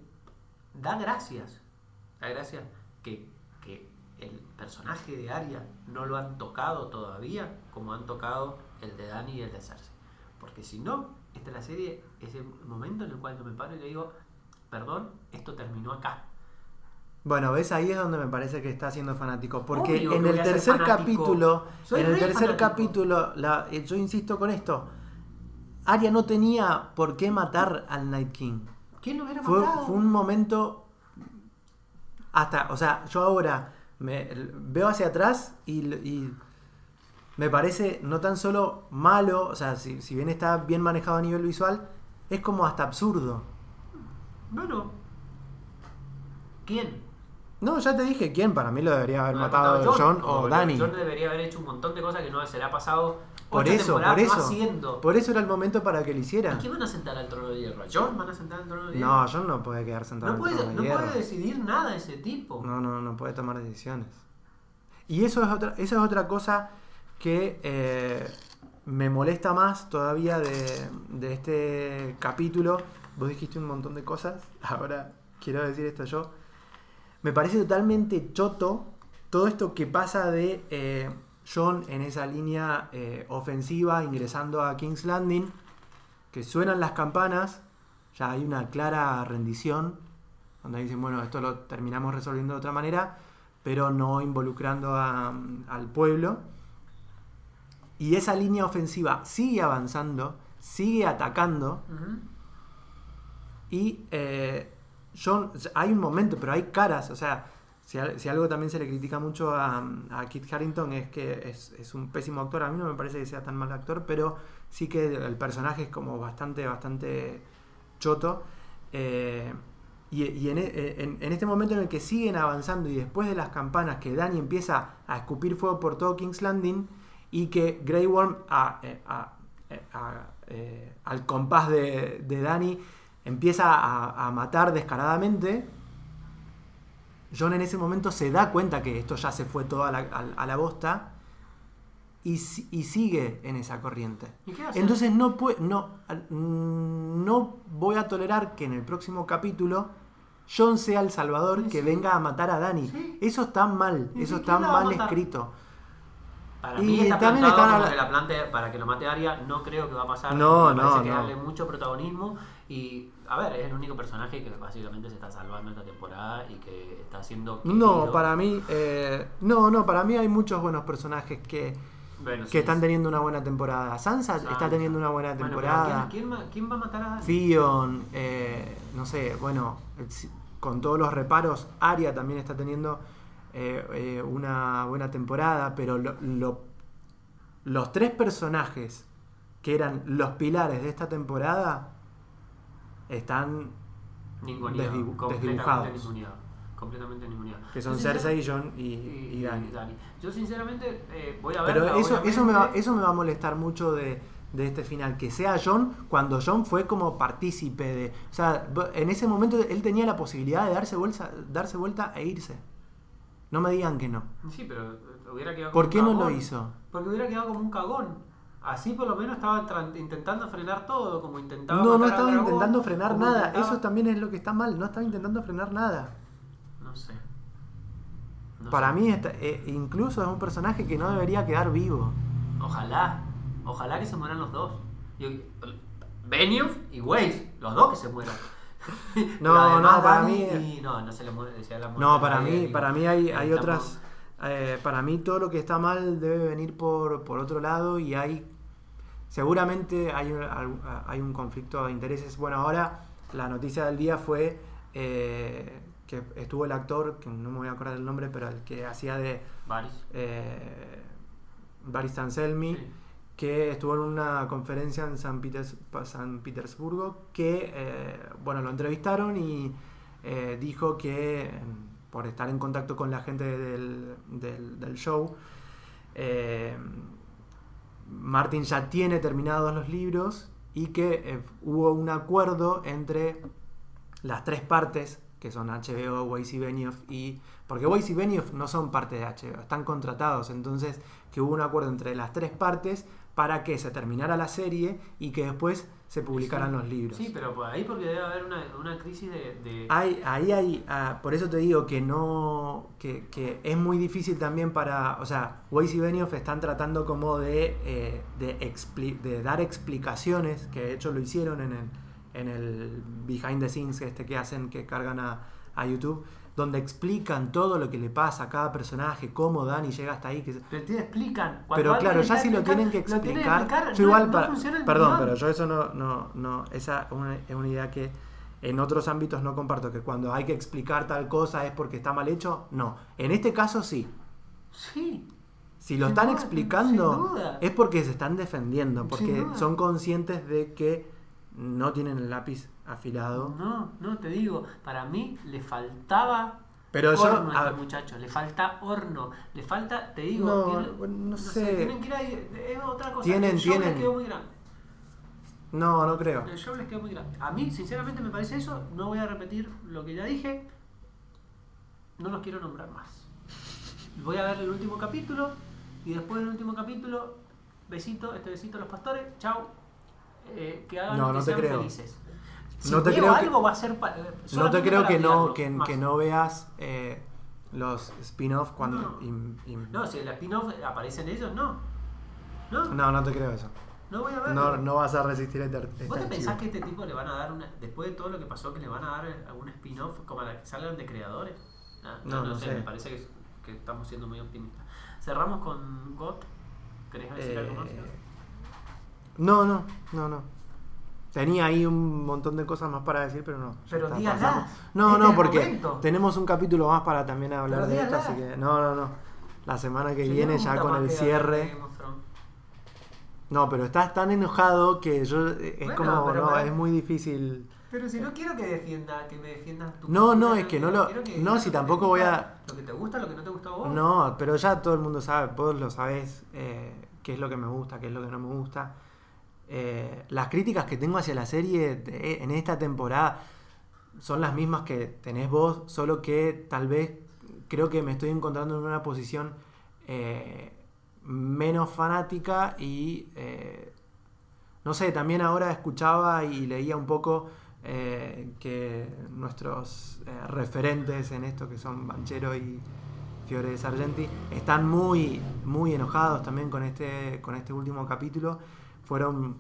da gracias. Da gracias que, que el personaje de Arya no lo han tocado todavía como han tocado el de Dani y el de Cersei. Porque si no, esta es la serie, es el momento en el cual yo me paro y le digo, perdón, esto terminó acá.
Bueno, ves, ahí es donde me parece que está siendo fanático. Porque
Obvio
en el tercer capítulo,
Soy
en el tercer
fanático.
capítulo, la- yo insisto con esto, Arya no tenía por qué matar al Night King.
¿Quién lo hubiera
Fue,
matado?
fue un momento hasta, o sea, yo ahora me veo hacia atrás y, y me parece no tan solo malo, o sea, si, si bien está bien manejado a nivel visual, es como hasta absurdo.
Bueno. ¿Quién?
No, ya te dije quién, para mí lo debería haber matado John, o Dani.
John debería haber hecho un montón de cosas que no se le ha pasado
Por
ocho
eso,
temporadas
por
no
eso. Por eso era el momento para que lo
¿A
hiciera.
quién van a sentar al trono de hierro? ¿A John van a sentar al trono de hierro?
No, John no puede quedar sentado
no,
en el
puede,
trono de
no
hierro.
puede decidir nada ese tipo.
No, no, no puede tomar decisiones. Y eso es otra, esa es otra cosa que eh, me molesta más todavía de, este capítulo. Vos dijiste un montón de cosas, [LAUGHS] ahora quiero decir esto yo. Me parece totalmente choto todo esto que pasa de eh, John en esa línea eh, ofensiva ingresando a King's Landing, que suenan las campanas, ya hay una clara rendición, donde dicen, bueno, esto lo terminamos resolviendo de otra manera, pero no involucrando a- al pueblo. Y esa línea ofensiva sigue avanzando, sigue atacando, y eh, John, hay un momento, pero hay caras, o sea, si, al- si algo también se le critica mucho a, a Kit Harrington es que es, es un pésimo actor, a mí no me parece que sea tan mal actor, pero sí que el personaje es como bastante, bastante choto. eh, y y en, e- en- en este momento en el que siguen avanzando y después de las campanas que Dani empieza a escupir fuego por todo King's Landing y que Grey Worm a- eh, a- eh, a- eh, al compás de, de Dani empieza a, matar descaradamente, John en ese momento se da cuenta que esto ya se fue toda la, a, la bosta y, y sigue en esa corriente.
¿Y qué hace?
Entonces no, no, mm, no voy a tolerar que en el próximo capítulo John sea el salvador
Sí,
que
sí.
venga a matar a Dani.
Sí.
Eso está mal,
¿Y
eso está mal escrito.
Para
Y
mí está
también están
que la plante para que lo mate Arya. No creo que va a pasar.
No,
Me parece
no,
que
no.
darle mucho protagonismo. Y, a ver, es el único personaje que básicamente se está salvando esta temporada y que está haciendo.
No, para mí, eh, no, no, para mí hay muchos buenos personajes que,
Bueno,
que
sí,
están
sí.
teniendo una buena temporada. Sansa,
Sansa.
está teniendo una buena
Bueno,
temporada.
¿quién, quién ma- quién va a matar a?
Theon, eh, no sé, bueno, si- con todos los reparos, Arya también está teniendo eh, eh, una buena temporada, pero lo- lo- los tres personajes que eran los pilares de esta temporada están
Ninguneado,
desdibu-
completamente
desdibujados.
completamente ninguneado.
que son Cersei, Jon y,
y,
y
Dani. Yo sinceramente eh, voy a ver.
Pero eso, eso, me va, eso me va a molestar mucho de, de este final. Que sea John cuando John fue como partícipe de. O sea, en ese momento él tenía la posibilidad de darse vuelta, darse vuelta e irse. No me digan que no.
Sí, pero hubiera quedado
¿Por
como
qué
un
no lo
cagón.
hizo?
Porque hubiera quedado como un cagón. Así por lo menos estaba intentando frenar todo, como intentaba.
No, no
matar
estaba
dragón,
intentando frenar
como
nada.
intentaba-
Eso también es lo que está mal. No estaba intentando frenar nada.
No sé. No
Para
sé.
mí, está- eh, incluso es un personaje que no debería quedar vivo.
Ojalá. Ojalá que se mueran los dos. Y- Benioff y Weiss, los dos que se mueran. [LAUGHS]
No,
además
no, para
Dani
mí-
no, no se le muere, decía la muerte
No,
de
para mí, para mí hay, hay otras. eh, para mí todo lo que está mal debe venir por, por otro lado y hay. Seguramente hay, hay un conflicto de intereses. Bueno, ahora la noticia del día fue eh, que estuvo el actor, que no me voy a acordar del nombre, pero el que hacía de
Baris.
eh, Baris Anselmi,
Sí.
Que estuvo en una conferencia en San, Peters- San Petersburgo, que, eh, bueno, lo entrevistaron y eh, dijo que mm, por estar en contacto con la gente del, del- show, eh, Martin ya tiene terminados los libros y que eh, hubo un acuerdo entre las tres partes, que son HBO, Weiss y Benioff, y porque Weiss y Benioff no son parte de HBO, están contratados, entonces que hubo un acuerdo entre las tres partes para que se terminara la serie y que después se publicaran
Sí.
los libros.
Sí, pero por ahí porque debe haber una, una crisis de... de-
Hay, ahí hay, ah, por eso te digo que no, que, que es muy difícil también para, o sea, Weiss y Benioff están tratando como de, eh, de, expli- de dar explicaciones, que de hecho lo hicieron en el, en el behind the scenes este que hacen, que cargan a, a YouTube, donde explican todo lo que le pasa a cada personaje, cómo Dani llega hasta ahí, que,
Pero te explican. Cuando
pero claro, ya si lo tienen que
tienen
explicar, yo
no-
igual
no
para- perdón,
guion.
pero yo eso no, no, no, esa una- es una idea que en otros ámbitos no comparto, que cuando hay que explicar tal cosa es porque está mal hecho, no. En este caso sí.
Sí.
Si lo
Sin
están
duda,
explicando es porque se están defendiendo, porque son conscientes de que no tienen el lápiz afilado.
No, no, te digo, para mí le faltaba
Pero yo,
horno a
a-
este muchacho, le falta horno, le falta, te digo,
No,
tiene-
bueno, no sé.
tienen que ir ahí, es otra cosa.
Tienen-
el show
tienen-
les quedó muy grande.
no, no creo.
El show les quedó muy grande. A mí, sinceramente, me parece eso. No voy a repetir lo que ya dije. No los quiero nombrar más. Voy a ver el último capítulo. Y después del último capítulo, besito, este besito a los pastores. Chao. Eh, que hagan
No,
que
no
sean
creo.
felices. Si
No te creo que-
algo va a ser pa- eh,
No te creo que no, que, que no veas eh, los spin-off cuando...
No. No, si en la spin-off aparecen ellos, no. No, no,
no, no te creo eso.
voy a ver.
No, no vas a resistir este, este
¿Vos te pensás que este tipo le van a dar una, después de todo lo que pasó, que le van a dar algún spin-off como a la que salgan de creadores?
No,
no,
no
sé,
sé.
me parece que, que estamos siendo muy optimistas. Cerramos con GOT. ¿Querés decir algo más?
Eh, no, no, no, no. Tenía ahí un montón de cosas más para decir, pero no.
Pero
pasamos. No,
Este
no,
el
porque tenemos un capítulo más para también hablar
Pero
de esto, así que no, no, no. La semana que
Sí,
viene ya con el cierre. No, pero estás tan enojado que yo eh, es
Bueno,
como
pero
no, es muy difícil.
Pero si no quiero que defienda, que me defiendas tu
No, no, es que no lo-
que
no, si tampoco voy a-
Lo que te gusta, lo que no te gusta a vos.
No, pero ya todo el mundo sabe, vos lo sabés, eh, qué es lo que me gusta, qué es lo que no me gusta. Eh, las críticas que tengo hacia la serie en esta temporada son las mismas que tenés vos, solo que tal vez creo que me estoy encontrando en una posición eh, menos fanática y eh, no sé, también ahora escuchaba y leía un poco que nuestros referentes en esto, que son Banchero y Fiore de Sargenti, están muy, muy enojados también con este, con este último capítulo. Fueron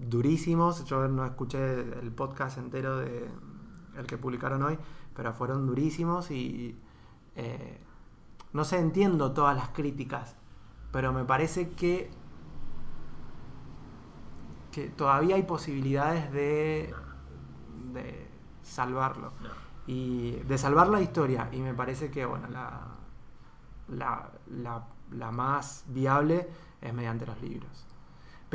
durísimos, yo no escuché el podcast entero de el que publicaron hoy, pero fueron durísimos y eh, no sé, entiendo todas las críticas, pero me parece que que todavía hay posibilidades de, de salvarlo y de salvar la historia. Y me parece que bueno la, la, la- la más viable es mediante los libros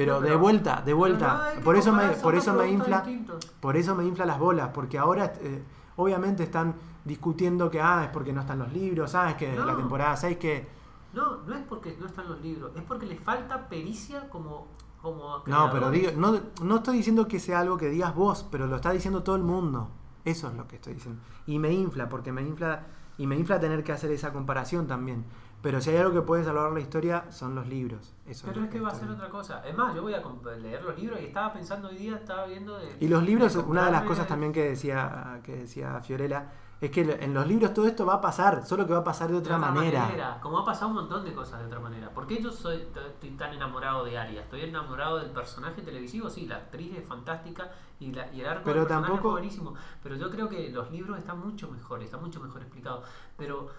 pero, de vuelta de vuelta. por eso me por eso me infla
distintos.
por eso me infla las bolas porque ahora eh, obviamente están discutiendo que ah es porque no están los libros ah es que
No.
la temporada 6 que
No, no es porque no están los libros, es porque les falta pericia como, como
no pero digo no, no estoy diciendo que sea algo que digas vos pero lo está diciendo todo el mundo. Eso es lo que estoy diciendo. Y me infla porque me infla y me infla tener que hacer esa comparación también pero si hay algo que puede salvar la historia son los libros eso
Pero es que va a ser otra cosa. Es más, yo voy a leer los libros y estaba pensando hoy día, estaba viendo de...
Y los libros,
de
una de las cosas también que decía, que decía Fiorella, Es que en los libros todo esto va a pasar, solo que va a pasar de otra, manera.
Como ha pasado un montón de cosas de otra manera. ¿Por qué yo soy, estoy tan enamorado de Arya? Estoy enamorado del personaje televisivo, sí, la actriz es fantástica y, la, y el arco
pero
del
tampoco...
es buenísimo. Pero yo creo que los libros están mucho mejor, están mucho mejor explicados. Pero,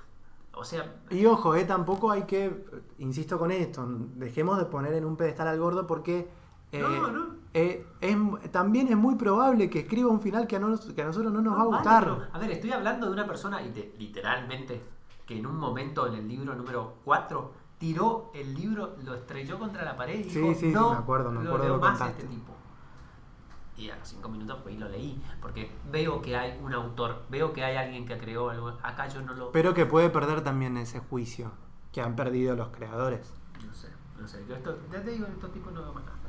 o sea...
Y ojo, eh, tampoco hay que, insisto con esto, dejemos de poner en un pedestal al gordo porque
no, eh, no.
Eh, es, también es muy probable que escriba un final que a, que a nosotros no nos va a gustar.
a ver, estoy hablando de una persona, y literalmente, que en un momento en el libro número 4 tiró el libro, lo estrelló contra la pared y dijo,
sí,
no,
me acuerdo, me acuerdo
lo más este tipo. Y 5 minutos pues lo leí, porque veo que hay un autor, veo que hay alguien que creó algo, acá yo no lo...
Pero que puede perder también ese juicio que han perdido los creadores.
No sé, no sé, yo esto, ya te digo, estos tipos no van a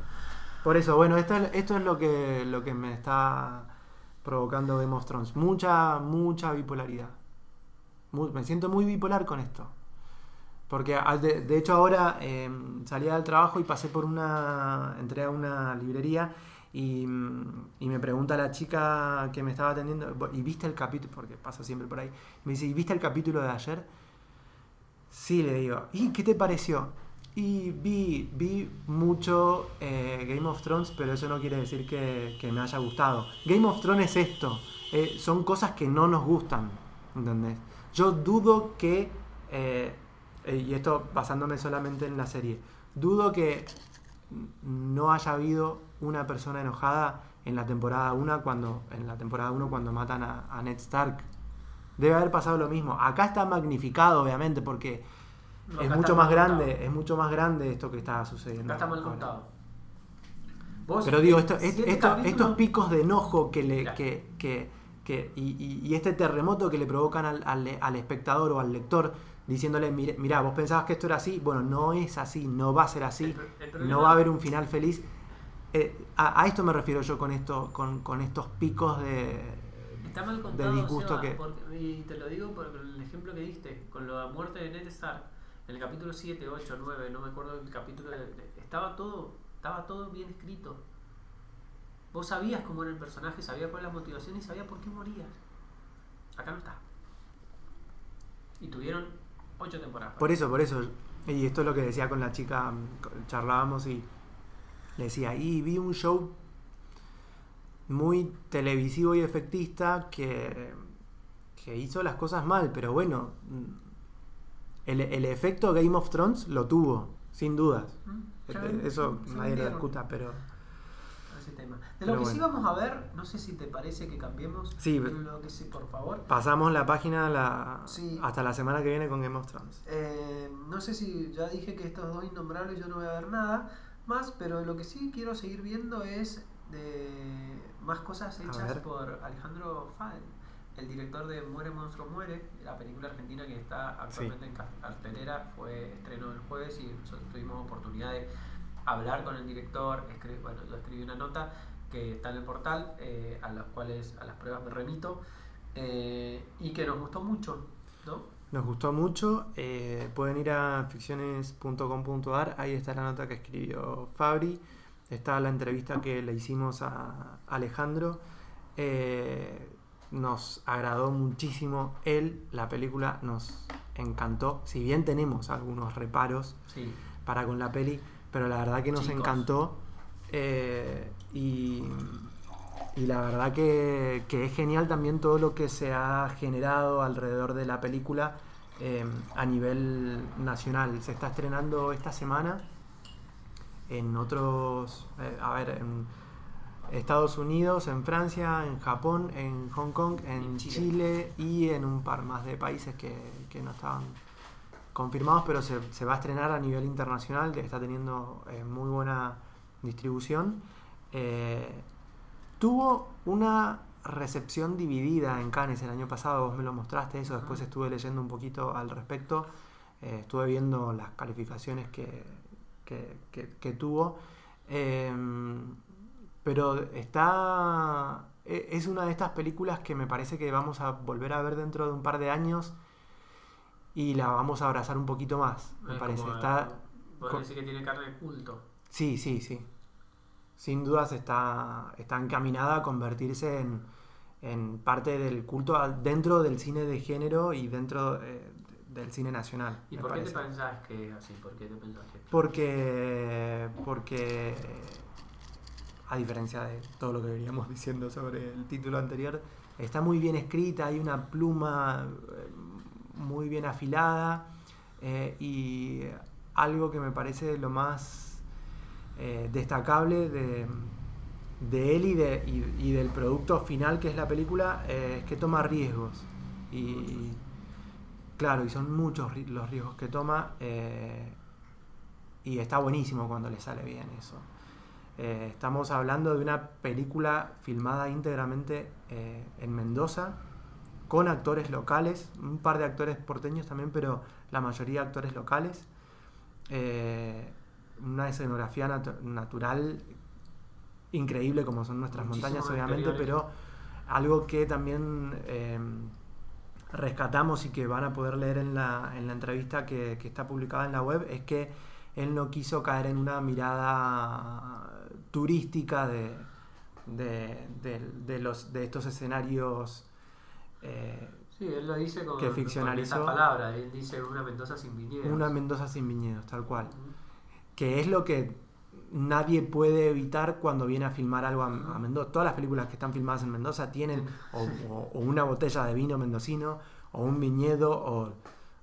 por eso, bueno, esto, esto es lo que, lo que me está provocando Game of Thrones. Mucha, mucha bipolaridad. me siento muy bipolar con esto. Porque de, hecho ahora eh, salía del trabajo y pasé por una. entré a una librería y, y, me pregunta la chica que me estaba atendiendo, ¿y viste el capítulo? Porque pasa siempre por ahí. Me dice, ¿y viste el capítulo de ayer? Sí, le digo, ¿y qué te pareció? Y vi, vi mucho eh, Game of Thrones, pero eso no quiere decir que, me haya gustado. Game of Thrones es esto, eh, son cosas que no nos gustan, ¿entendés? Yo dudo que, eh, y esto basándome solamente en la serie, dudo que no haya habido una persona enojada en la temporada 1 cuando, en la temporada 1 cuando matan a, a Ned Stark. Debe haber pasado lo mismo. Acá está magnificado, obviamente, porque es mucho más grande, es mucho más grande esto que está sucediendo.
Acá está mal contado.
Pero digo, esto, estos picos de enojo que le, que, que, que y, y, este terremoto que le provocan al, al, espectador o al lector, diciéndole, mira, vos pensabas que esto era así, bueno, no es así, no va a ser así, no va a haber un final feliz. Eh, a, esto me refiero yo con esto, con, con estos picos de,
Está mal contado, de disgusto que... y te lo digo por el ejemplo que diste, con la muerte de Ned Stark en el capítulo 7, 8, 9, no me acuerdo del capítulo, estaba todo, estaba todo bien escrito. Vos sabías cómo era el personaje, sabías cuál era la motivación y sabías por qué morías. Acá no está. Y tuvieron 8 temporadas.
Por eso, por eso. Y esto es lo que decía con la chica, charlábamos y le decía, y vi un show muy televisivo y efectista que, que hizo las cosas mal, pero bueno, el, efecto Game of Thrones lo tuvo, sin dudas. Mm, eso nadie lo discuta, pero.
De lo que sí vamos a ver, no sé si te parece que cambiemos.
Sí,
lo que sí, por favor.
Pasamos la página la, hasta la semana que viene con Game of Thrones.
Eh, no sé si ya dije que estos dos innombrables yo no voy a ver nada más, pero lo que sí quiero seguir viendo es de más cosas hechas por Alejandro Faden el director de Muere Monstruo Muere, la película argentina que está actualmente en cartelera, fue estreno el jueves y nosotros tuvimos oportunidad de hablar con el director, bueno, yo escribí una nota que está en el portal, eh, a las cuales, a las pruebas me remito, eh, y que nos gustó mucho, ¿no?
Nos gustó mucho, eh, pueden ir a ficciones.com.ar, ahí está la nota que escribió Fabri, está la entrevista que le hicimos a Alejandro nos agradó muchísimo él, la película nos encantó, si bien tenemos algunos reparos para con la peli, pero la verdad que nos encantó eh, y, la verdad que, es genial también todo lo que se ha generado alrededor de la película eh, a nivel nacional. Se está estrenando esta semana en otros, eh, a ver, en Estados Unidos, en Francia, en Japón, en Hong Kong, en Chile. y en un par más de países que, no estaban confirmados, pero se, va a estrenar a nivel internacional, que está teniendo eh, muy buena distribución. Eh, tuvo una recepción dividida en Cannes el año pasado, vos me lo mostraste eso, después estuve leyendo un poquito al respecto, eh, estuve viendo las calificaciones que, que tuvo. Pero está. E, es una de estas películas que me parece que vamos a volver a ver dentro de un par de años y la vamos a abrazar un poquito más, me parece. está,
decir que tiene carne de culto.
Sí, sí, sí. Sin dudas está, está encaminada a convertirse en, en parte del culto dentro del cine de género y dentro eh, del cine nacional.
¿Y por qué te pensás que así? ¿Por qué te pensás que?
Porque, porque, a diferencia de todo lo que veníamos [LAUGHS] diciendo sobre el título anterior, está muy bien escrita, hay una pluma muy bien afilada eh, y algo que me parece lo más destacable de de él y, de, y, del producto final que es la película eh, es que toma riesgos. Y, claro, y son muchos los riesgos que toma eh, y está buenísimo cuando le sale bien eso. Eh, estamos hablando de una película filmada íntegramente en Mendoza, con actores locales, un par de actores porteños también, pero la mayoría actores locales. una escenografía natural increíble como son nuestras montañas, obviamente, pero algo que también em, rescatamos y que van a poder leer en la, en la entrevista que, está publicada en la web es que él no quiso caer en una mirada turística de, de, los, de estos escenarios.
Eh, sí, él lo dice con,
que ficcionalizó.
palabra, él dice una Mendoza sin viñedos.
Una Mendoza sin viñedos, tal cual. Que es lo que nadie puede evitar cuando viene a filmar algo a, Mendoza. Todas las películas que están filmadas en Mendoza tienen o, una botella de vino mendocino, o un viñedo,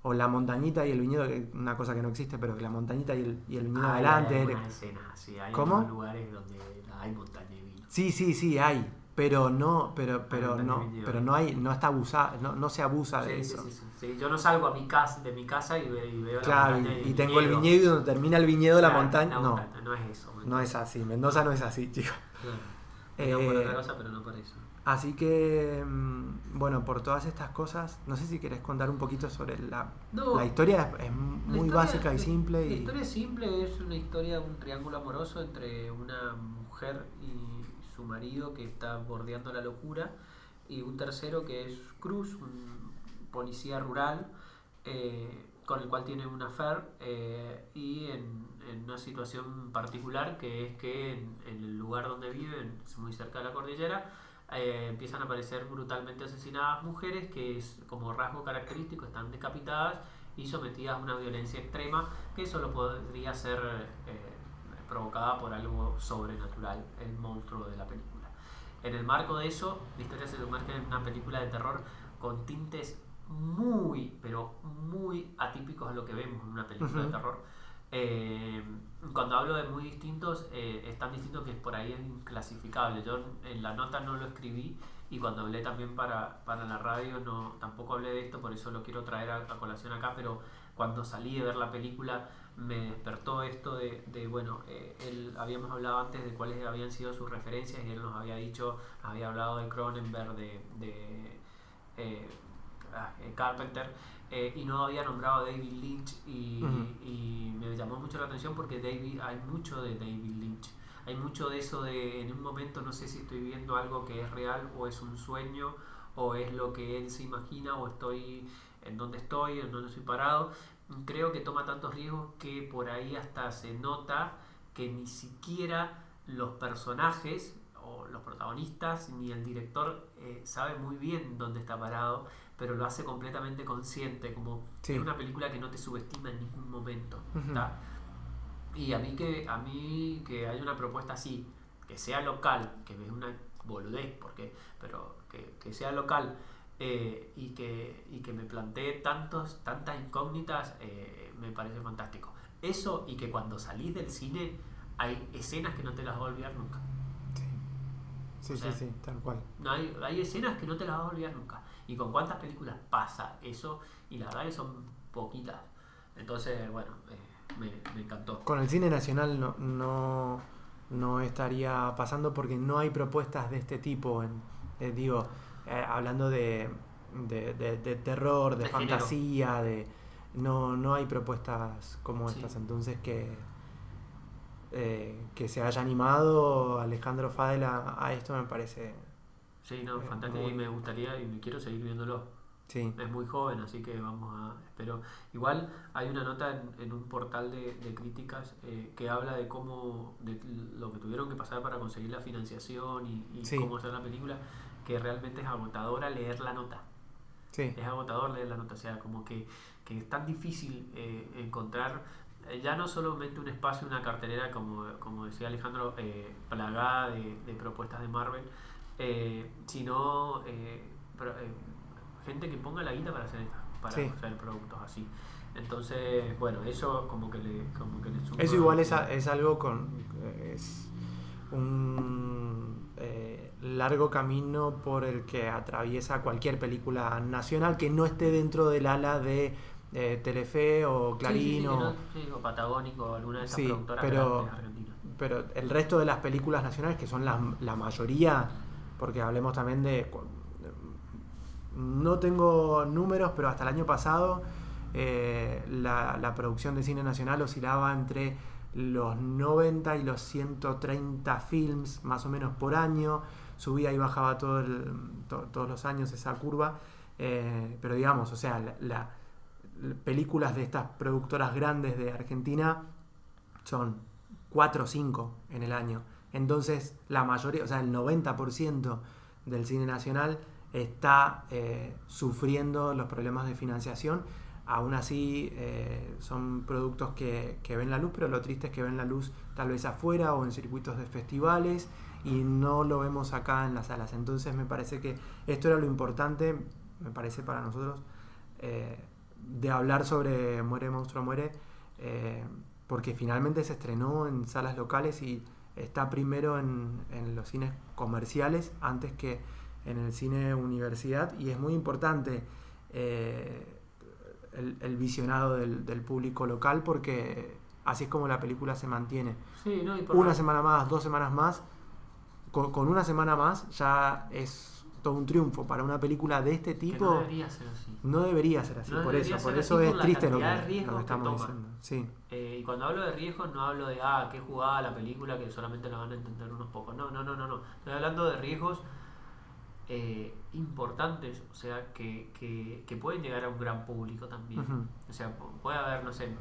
o, la montañita y el viñedo, que una cosa que no existe, pero que la montañita y el, y el viñedo adelante.
Hay escenas, sí, hay
¿Cómo?
lugares donde hay montaña y vino.
Sí, sí, sí, hay pero no pero pero no pero no hay no está abusado no, no se abusa de eso.
sí, yo no salgo a mi casa de mi casa y, veo
claro,
la montaña
y, y tengo el viñedo. y donde termina el viñedo la montaña no.
no es eso
no es así Mendoza no es así [LAUGHS] chicos.
Eh, por otra cosa pero no por eso.
así que mm, bueno por todas estas cosas no sé si quieres contar un poquito sobre la la historia es, muy básica y simple
la historia es simple es una historia un triángulo amoroso entre una mujer y su marido que está bordeando la locura, y un tercero que es Cruz, un policía rural, eh, con el cual tiene una affair eh, y en, una situación particular que es que en, el lugar donde viven, muy cerca de la cordillera, eh, empiezan a aparecer brutalmente asesinadas mujeres que es como rasgo característico están decapitadas y sometidas a una violencia extrema que solo podría ser provocada por algo sobrenatural, el monstruo de la película. En el marco de eso, la historia se sumerge en una película de terror con tintes muy, pero muy atípicos a lo que vemos en una película de terror. Eh, cuando hablo de muy distintos, eh, es tan distinto que por ahí es inclasificable. Yo en la nota no lo escribí y cuando hablé también para, para la radio no tampoco hablé de esto, por eso lo quiero traer a, a colación acá, pero cuando salí de ver la película me despertó esto de, de bueno, eh, él, habíamos hablado antes de cuáles habían sido sus referencias y él nos había dicho, había hablado de Cronenberg, de, de eh, ah, eh, Carpenter, y no había nombrado a David Lynch y, y, me llamó mucho la atención porque David, hay mucho de David Lynch. Hay mucho de eso de en un momento no sé si estoy viendo algo que es real o es un sueño o es lo que él se imagina o estoy en donde estoy, en donde estoy parado creo que toma tantos riesgos que por ahí hasta se nota que ni siquiera los personajes o los protagonistas ni el director eh, sabe muy bien dónde está parado, pero lo hace completamente consciente, como es una película que no te subestima en ningún momento. Y a mí que a mí que hay una propuesta así, que sea local, que es una boludez, porque, pero que, que sea local eh, y, que, y que me plantee tantos, tantas incógnitas, eh, me parece fantástico. Eso y que cuando salís del cine hay escenas que no te las vas a olvidar nunca.
Sí, sí, sí, tal cual.
No hay, hay escenas que no te las vas a olvidar nunca. ¿Y con cuántas películas pasa eso? Y la verdad que son poquitas. Entonces, bueno, eh, me, me, encantó.
Con el cine nacional no, no, no, estaría pasando porque no hay propuestas de este tipo. En, digo, eh, hablando de, de, terror, de, fantasía, de no, no hay propuestas como estas. Entonces que, eh, que se haya animado Alejandro Fadela a, esto me parece.
Sí, no, eh, fantástico y me gustaría y me quiero seguir viéndolo.
Sí.
Es muy joven, así que vamos a. Espero. Igual hay una nota en, un portal de, críticas que habla de cómo. de lo que tuvieron que pasar para conseguir la financiación y, cómo hacer la película que realmente es agotadora leer la nota.
Sí.
Es agotador leer la nota, o sea, como que, que es tan difícil eh, encontrar eh, ya no solamente un espacio, una cartelera, como, como decía Alejandro, eh, plagada de, de propuestas de Marvel, eh, sino gente que ponga la guita para hacer estas- para
Sí.
hacer productos así. Entonces, bueno, eso como que le, como que le suma-
Eso igual es, a- es algo con. Es un eh, largo camino por el que atraviesa cualquier película nacional que no esté dentro del ala de eh, Telefe o Clarín
Sí, sí, sí,
o-
no- Patagónico o alguna de esas productoras
pero-
argentinas.
pero el resto de las películas nacionales, que son la, la mayoría, porque hablemos también de... No tengo números, pero hasta el año pasado eh, la, la producción de cine nacional oscilaba entre los 90 y los 130 films, más o menos por año. Subía y bajaba todo todos los años esa curva. eh, pero digamos, o sea, la- películas de estas productoras grandes de Argentina son 4 o 5 en el año. Entonces, la mayoría, o sea, el 90% del cine nacional está eh, sufriendo los problemas de financiación. Aún así, eh, son productos que, ven la luz, pero lo triste es que ven la luz tal vez afuera o en circuitos de festivales y no lo vemos acá en las salas. Entonces, me parece que esto era lo importante, me parece para nosotros, eh, de hablar sobre Muere Monstruo Muere, eh, porque finalmente se estrenó en salas locales y está primero en, los cines comerciales antes que en el cine universidad y es muy importante el, el visionado del, del público local porque así es como la película se mantiene.
Sí, no, y por
Una
más-
semana más, dos semanas más, con, con una semana más ya es todo un triunfo para una película de este
que
tipo.
no debería ser así.
No debería ser así,
No
por eso, por eso es triste lo que, lo que
que
estamos
toma.
diciendo. Sí,
Eh, y cuando hablo de riesgos no hablo de, ah, qué jugada la película que solamente la van a entender unos pocos. No, no, no, no, no. Estoy hablando de riesgos eh, importantes, o sea, que, que, que pueden llegar a un gran público también. O sea, pu- puede haber, no sé, eh,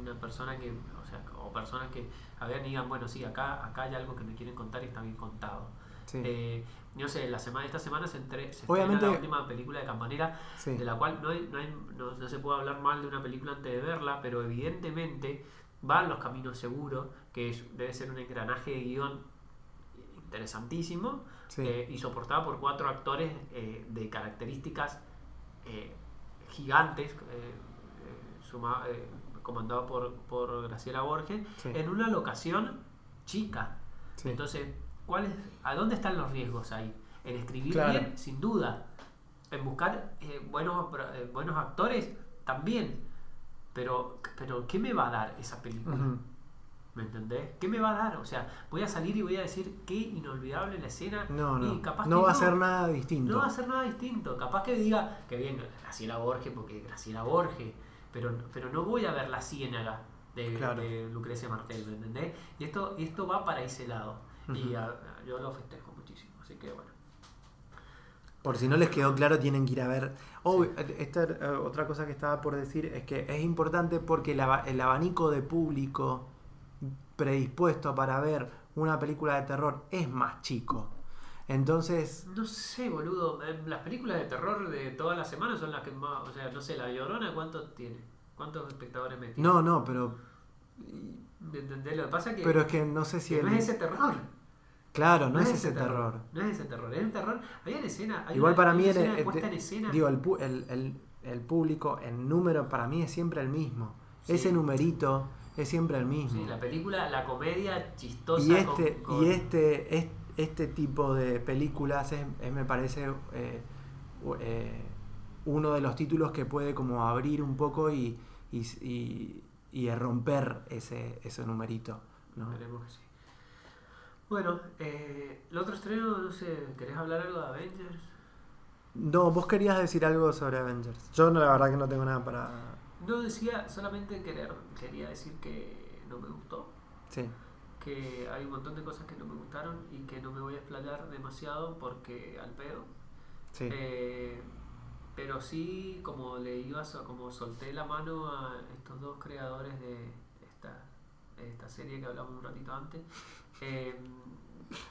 una persona que, o sea, o personas que a ver digan, bueno, sí, acá, acá hay algo que me quieren contar y está bien contado.
sí,
Eh, no sé, la semana, esta semana se, entre, se
Obviamente-
estrena la última película de Campanera
sí.
de la cual no, hay- no, hay- no- no se puede hablar mal de una película antes de verla, pero evidentemente van los caminos seguros, que es- debe ser un engranaje de guion interesantísimo
sí.
eh, y soportado por cuatro actores eh, de características eh, gigantes, suma- comandado por, por Graciela Borges,
Sí.
en una locación chica.
sí.
Entonces, ¿cuál es, ¿a dónde están los riesgos ahí? En escribir
Claro.
bien, sin duda. En buscar eh, buenos, buenos actores, también. Pero, pero, ¿qué me va a dar esa película? ¿Me entendés? ¿Qué me va a dar? O sea, voy a salir y voy a decir qué inolvidable la escena.
No,
y
no.
capaz
No
que
va a ser nada distinto.
No va a ser nada distinto. Capaz que diga que bien, Graciela Borges, porque Graciela Borges. Pero, pero no voy a ver la ciénaga de,
Claro.
de Lucrecia Martel, ¿me entendés? Y esto, esto va para ese lado. Y a- yo lo festejo muchísimo. Así que bueno.
Por si no les quedó claro, tienen que ir a ver. Oh, esta eh, otra cosa que estaba por decir es que es importante porque el abanico de público predispuesto para ver una película de terror es más chico. Entonces,
No sé, boludo. eh, Las películas de terror de todas las semanas son las que más. O sea, no sé, La Llorona, ¿cuánto tiene? ¿Cuántos espectadores me tiene?
no, no, pero
¿Me entendés? Lo que pasa es que.
pero es que no sé si
que no
el-
es ese terror.
claro, no, es ese terror.
No es ese terror. Es un terror. Hay una escena. Hay
Igual
una-
para mí
una
el,
escena
el-
puesta en escena.
digo el, el, el- el público en número para mí es siempre el mismo.
Sí.
Ese numerito es siempre el mismo.
Sí, la película, la comedia chistosa.
y este
con- con-
y este es- este tipo de películas es, es, me parece eh, eh, uno de los títulos que puede como abrir un poco y, y, y- y romper ese, ese numerito ¿no?
Esperemos que sí. Bueno, eh, el otro estreno, no sé, ¿querés hablar algo de Avengers?
no vos querías decir algo sobre Avengers yo no, la verdad que no tengo nada para
No decía, solamente querer, quería decir que no me gustó,
sí.
Que hay un montón de cosas que no me gustaron y que no me voy a explayar demasiado porque al pedo.
sí.
Eh, pero sí, como le iba, como solté la mano a estos dos creadores de esta, esta serie que hablamos un ratito antes, [LAUGHS] eh,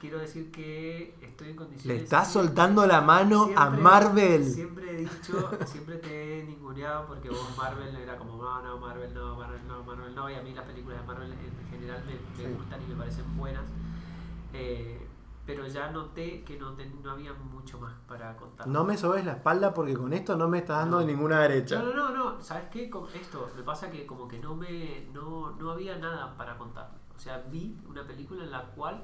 quiero decir que estoy en condiciones.
Le estás soltando la mano a
siempre-
Marvel.
Siempre he dicho, siempre te he ninguneado porque vos Marvel era como, no, no, Marvel no, Marvel no, Marvel no, y a mí las películas de Marvel en general me, me
Sí.
gustan y me parecen buenas. Eh, pero ya noté que no, ten- no había mucho más para contar.
No me sobes la espalda porque con esto no me estás dando
No.
ninguna derecha.
No, no, no, no, ¿sabes qué? Con esto me pasa que como que no me no, no había nada para contar. O sea, vi una película en la cual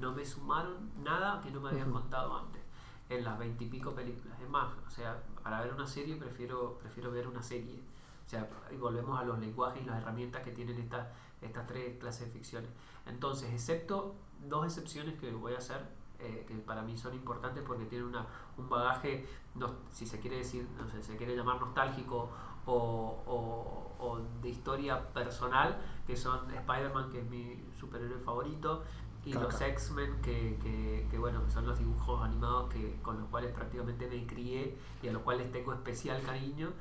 no me sumaron nada que no me habían
Ujú.
contado antes en las veintipico películas. Es más, o sea, para ver una serie prefiero prefiero ver una serie. O sea, y volvemos a los lenguajes y las herramientas que tienen estas estas tres clases de ficciones. Entonces, excepto dos excepciones que voy a hacer, eh, que para mí son importantes porque tienen una, un bagaje, no, si se quiere decir, no sé, se quiere llamar nostálgico o, o- o de historia personal, que son Spider-Man, que es mi superhéroe favorito, y
Caca.
los X-Men, que, que, que, bueno, son los dibujos animados que, con los cuales prácticamente me crié y a los cuales tengo especial cariño.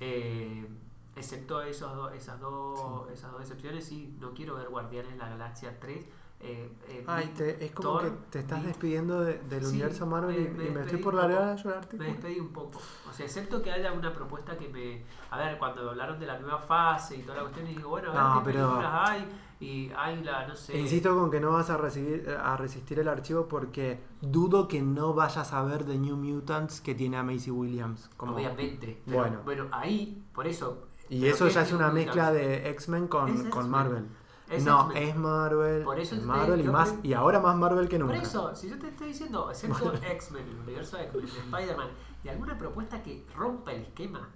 Eh, excepto esos do- esas, dos, esas dos excepciones, sí, no quiero ver Guardianes de la Galaxia 3. Eh, eh,
Ay, te- es como
Thor,
que te estás despidiendo de- del
Sí,
universo Marvel
me-
y,
me
y me estoy por
poco.
a llorarte.
Me despedí un poco. O sea, excepto que haya una propuesta que me. A ver, cuando hablaron de la nueva fase y toda la cuestión, y digo, bueno, a ver
No,
qué
pero-
películas hay. Y hay la, no sé.
Insisto con que no vas a, recibir, a resistir el archivo porque dudo que no vayas a ver The New Mutants que tiene a Macy Williams. Como...
Obviamente. Pero,
Bueno.
bueno. ahí, por eso.
Y
¿pero
eso ya es una mezcla de X-Men con, con. Marvel.
Es
no,
X-Men.
es Marvel.
Por eso
es
te-
Marvel y más
creo-
y ahora más Marvel que nunca.
Por eso, si yo te estoy diciendo, excepto [LAUGHS] X-Men, el universo de X-Men, de Spider-Man, y alguna propuesta que rompa el esquema.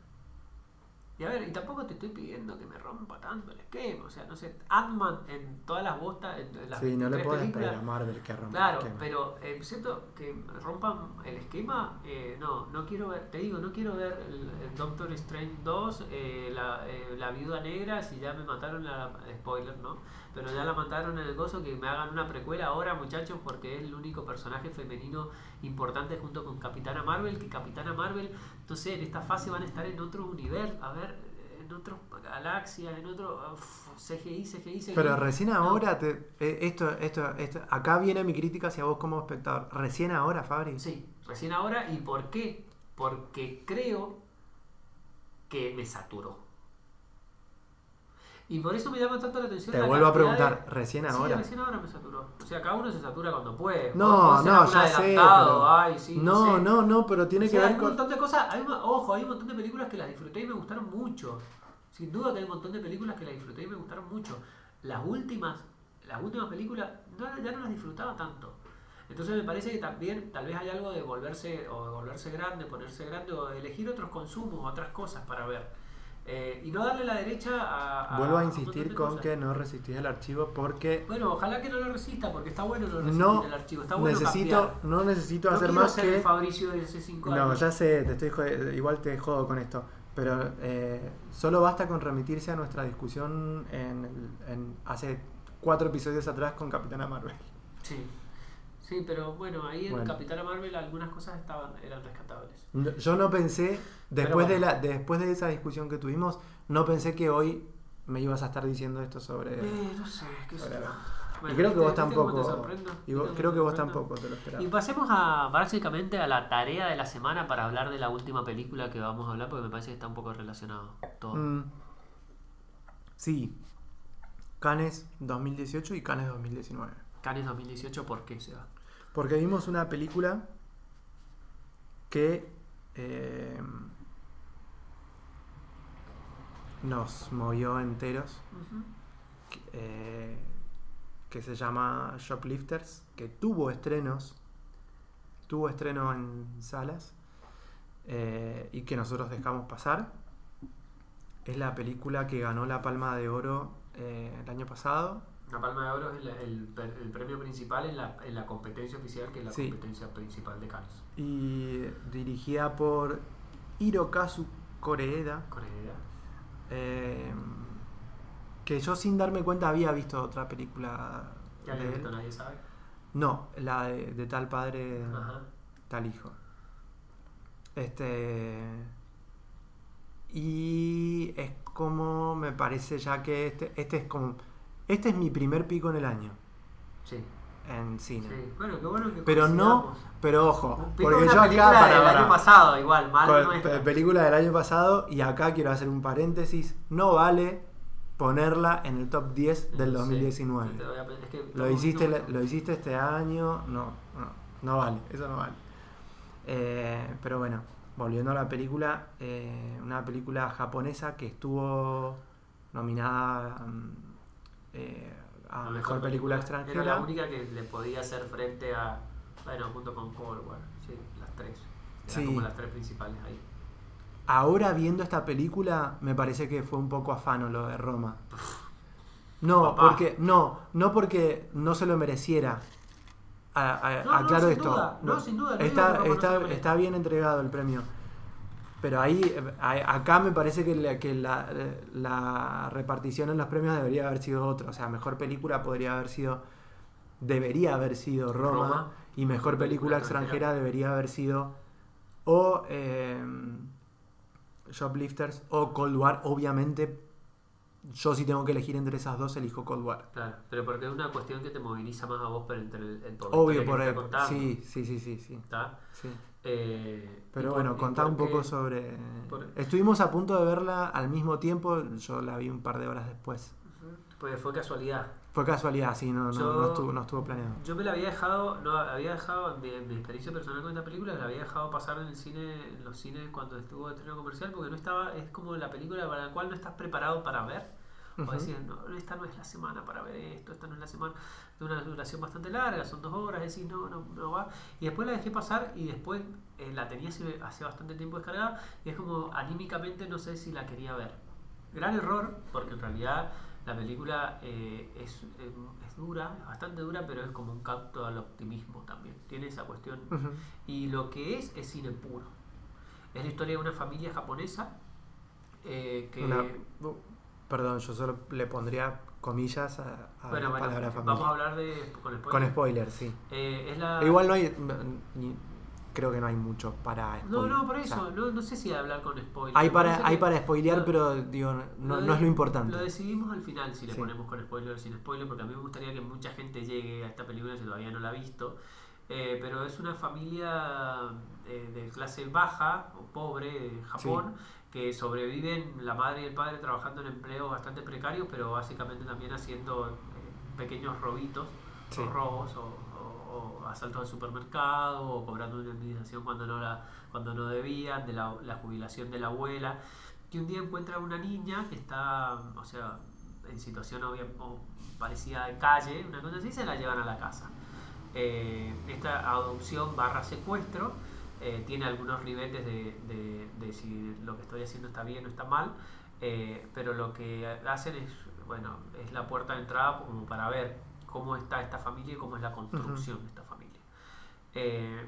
Y a ver, y tampoco te estoy pidiendo que me rompa tanto el esquema. O sea, no sé, Ant-Man en todas las bostas, en, las
Sí, no le
23
puedes pedir a Marvel que rompa
Claro,
el esquema.
pero eh, siento que rompan el esquema, eh, no, no quiero ver, te digo, no quiero ver el, el Doctor Strange 2, eh, la, eh, la Viuda Negra, si ya me mataron la, spoiler, ¿no? Pero ya la mataron en el gozo, que me hagan una precuela ahora, muchachos, porque es el único personaje femenino importante junto con Capitana Marvel, que Capitana Marvel, sé, en esta fase van a estar en otro universo, a ver, en otras galaxias, en otro uf, CGI, CGI, CGI.
Pero recién
No.
ahora, te, eh, esto, esto, esto, acá viene mi crítica hacia vos como espectador. Recién ahora, Fabri.
Sí, recién ahora. ¿Y por qué? Porque creo que me saturó. Y por eso me llama tanto la atención.
Te
la
vuelvo a
de-
preguntar, ¿recién
Sí,
ahora?
recién ahora me saturó. O sea, cada uno se satura cuando puede.
No, no,
un
ya sé, pero-
ay, sí,
no,
sé.
no, no, pero tiene
O
que ver
hay un
con.
montón de cosas. Hay ojo, hay un montón de películas que las disfruté y me gustaron mucho. Sin duda que hay un montón de películas que las disfruté y me gustaron mucho. Las últimas, las últimas películas, no, ya no las disfrutaba tanto. Entonces me parece que también tal vez hay algo de volverse o de volverse grande, ponerse grande o de elegir otros consumos, otras cosas para ver. Eh, y no darle la derecha a... a
Vuelvo a insistir con
cosas.
que no resistís el archivo porque
Bueno, ojalá que no lo resista, porque está bueno no resistir
no
el archivo. Está bueno
necesito,
cambiar.
no necesito
No
hacer más
ser el
que.
Fabricio de hace 5
No, ya sé, te estoy igual te jodo con esto. Pero eh, solo basta con remitirse a nuestra discusión en, el- en hace cuatro episodios atrás con Capitana Marvel.
Sí. Sí, pero bueno, ahí en
Bueno.
Capitana Marvel algunas cosas estaban, eran rescatables.
No- Yo no pensé, después,
bueno.
de la, después de esa discusión que tuvimos, no pensé que hoy me ibas a estar diciendo esto sobre...
Eh, no sé, qué sé yo.
y
Bueno,
creo que
¿viste-
vos tampoco... y vos-
¿Viste cómo
creo que vos tampoco te lo esperabas.
Y pasemos a básicamente a la tarea de la semana para hablar de la última película que vamos a hablar porque me parece que está un poco relacionado todo.
Mm. Sí. Canes 2018 y Canes 2019.
Cannes 2018, ¿por qué se va?
Porque vimos una película que eh, nos movió enteros, que, eh, que se llama Shoplifters, que tuvo estrenos, tuvo estreno en salas eh, y que nosotros dejamos pasar. Es la película que ganó la Palma de Oro el año pasado.
La Palma de Oro es el, el- el premio principal en la, en la competencia oficial, que es la
Sí.
competencia principal de Cannes.
y dirigida por Hirokazu Koreeda,
Corea.
eh, que yo sin darme cuenta había visto otra película de
había visto, nadie sabe.
No, la de, de tal padre,
Ajá.
tal hijo. Este. Y es como me parece ya que este, este es como. Este es mi primer pico en el año.
Sí.
en cine.
Sí. Bueno, qué bueno que
Pero no, pero ojo, porque yo acá
película
para,
del
para-
año pasado, igual, mal
con- pe- película del año pasado y acá quiero hacer un paréntesis, no vale ponerla en el top 10 del
Sí,
2019.
te voy a- es que
Lo
no-
hiciste,
no-
lo hiciste este año, no, no, no vale, eso no vale. Eh, pero bueno, volviendo a la película, eh, una película japonesa que estuvo nominada mm, a mejor película
Era la
extranjera.
única que le podía hacer frente a. Bueno, junto con Cold War, sí, las tres. Eran
Sí.
como las tres principales ahí.
Ahora viendo esta película, me parece que fue un poco afano lo de Roma. No,
Papá.
porque no, no porque no se lo mereciera. A- a-
No,
aclaro esto.
duda, no, sin duda, no digo
Está, está, está bien entregado el premio. Pero ahí, acá me parece que, la, que la, la repartición en los premios debería haber sido otra. O sea, mejor película podría haber sido, debería haber sido Roma,
Roma.
y mejor película extranjera debería haber sido o eh, Shoplifters o Cold War. Obviamente, yo si tengo que elegir entre esas dos, elijo Cold War.
Claro, pero porque es una cuestión que te moviliza más a vos por, entre el, el-
Obvio, por
que te
el, sí, sí, sí, sí, sí,
¿está?
sí.
Eh,
Pero
por-
bueno, contá un poco sobre...
por-
Estuvimos a punto de verla al mismo tiempo, yo la vi un par de horas después.
Pues fue casualidad.
Fue casualidad, sí, no, no, no, estuvo, no estuvo planeado.
Yo me la había dejado, no, había dejado, mi, mi experiencia personal con esta película, la había dejado pasar en el cine, en los cines cuando estuvo de estreno comercial, porque no estaba, es como la película para la cual no estás preparado para ver. O decir, no, esta no es la semana para ver esto, esta no es la semana, de una duración bastante larga, son dos horas, decir, no, no, no va. Y después la dejé pasar y después eh, la tenía hace, hace bastante tiempo descargada y es como anímicamente no sé si la quería ver. Gran error, porque en realidad la película eh, es, eh, es dura, es bastante dura, pero es como un canto al optimismo también. Tiene esa cuestión. Y lo que es, es cine puro. Es la historia de una familia japonesa eh, que...
Una- perdón, yo solo le pondría comillas a, a
bueno,
la
bueno,
palabra
vamos
familia.
a hablar de... Con spoilers.
Con spoilers, sí.
Eh, es la...
Igual no hay... ni- creo que no hay mucho para
No,
spoiler.
no, por
O
eso.
sea,
no, no sé si hablar con spoilers.
hay para, hay para spoilear,
lo-
pero digo, no,
de-
no es lo importante.
Lo decidimos al final si le
Sí.
ponemos con spoiler o sin spoiler, porque a mí me gustaría que mucha gente llegue a esta película si todavía no la ha visto. Eh, pero es una familia eh, de clase baja o pobre de Japón que sobreviven la madre y el padre trabajando en empleos bastante precarios, pero básicamente también haciendo eh, pequeños robitos
Sí.
o robos o, o- o asaltos al supermercado o cobrando una indemnización cuando no la cuando no debían de la, la jubilación de la abuela que un día encuentra una niña que está o sea en situación obvia- o parecida de calle una cosa así se la llevan a la casa Eh, esta adopción barra secuestro eh, tiene algunos ribetes de, de- de si lo que estoy haciendo está bien o está mal eh, pero lo que hacen es bueno es la puerta de entrada como para ver cómo está esta familia y cómo es la construcción de esta familia Eh,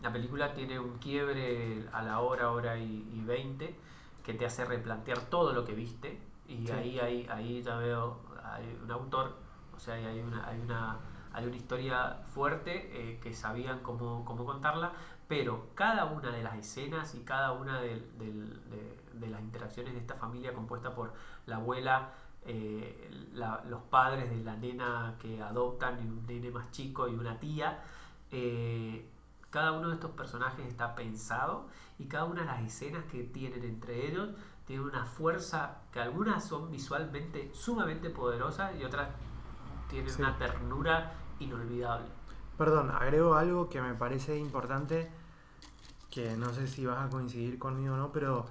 la película tiene un quiebre a la hora, hora y, 20 que te hace replantear todo lo que viste y
Sí.
ahí, ahí, ahí ya veo hay un autor, o sea, hay una, hay una, hay una historia fuerte eh, que sabían cómo, cómo contarla, pero cada una de las escenas y cada una de, las interacciones de esta familia compuesta por la abuela, eh, los padres de la nena que adoptan y un nene más chico y una tía, eh, cada uno de estos personajes está pensado y cada una de las escenas que tienen entre ellos tiene una fuerza que algunas son visualmente sumamente poderosas y otras tienen
Sí.
una ternura inolvidable.
Perdón, agrego algo que me parece importante, que no sé si vas a coincidir conmigo o no, pero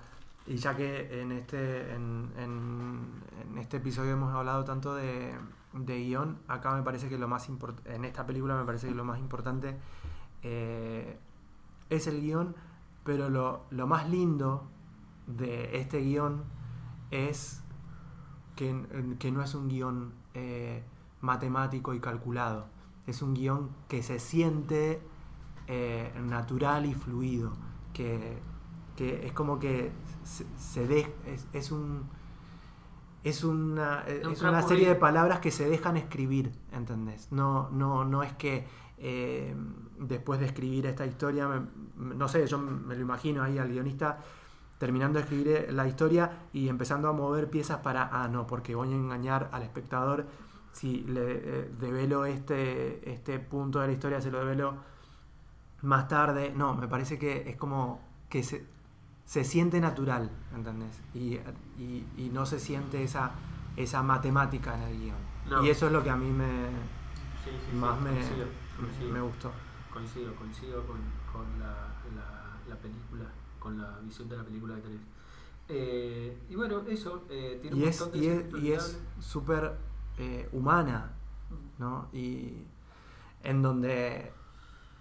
y ya que en este, en, en- en este episodio hemos hablado tanto de, de guion, acá me parece que lo más importante, en esta película me parece que lo más importante eh, es el guion, pero lo, lo más lindo de este guion es que, que no es un guion eh, matemático y calculado. Es un guion que se siente eh, natural y fluido. Que, que es como que se, se de- es, es un es una,
un
es una serie de palabras que se dejan escribir, ¿entendés? No, no, no es que eh, después de escribir esta historia, me- no sé, yo me lo imagino ahí al guionista terminando de escribir eh, la historia y empezando a mover piezas para, ah, no, porque voy a engañar al espectador si le eh, develo este, este punto de la historia, se lo develo más tarde. No, me parece que es como que se, se siente natural, ¿entendés? Y, y- y no se siente esa, esa matemática en el guion.
No.
Y eso es lo que a mí me,
Sí, sí, sí,
más me,
coincido, coincido.
me gustó.
Coincido, coincido con, con la, la- la película, con la visión de la película que tenés. Eh, y bueno, eso, eh, tiene
Y
un
es
montón de
y es- y es
inolvidables.
súper eh, humana, ¿no? Y en donde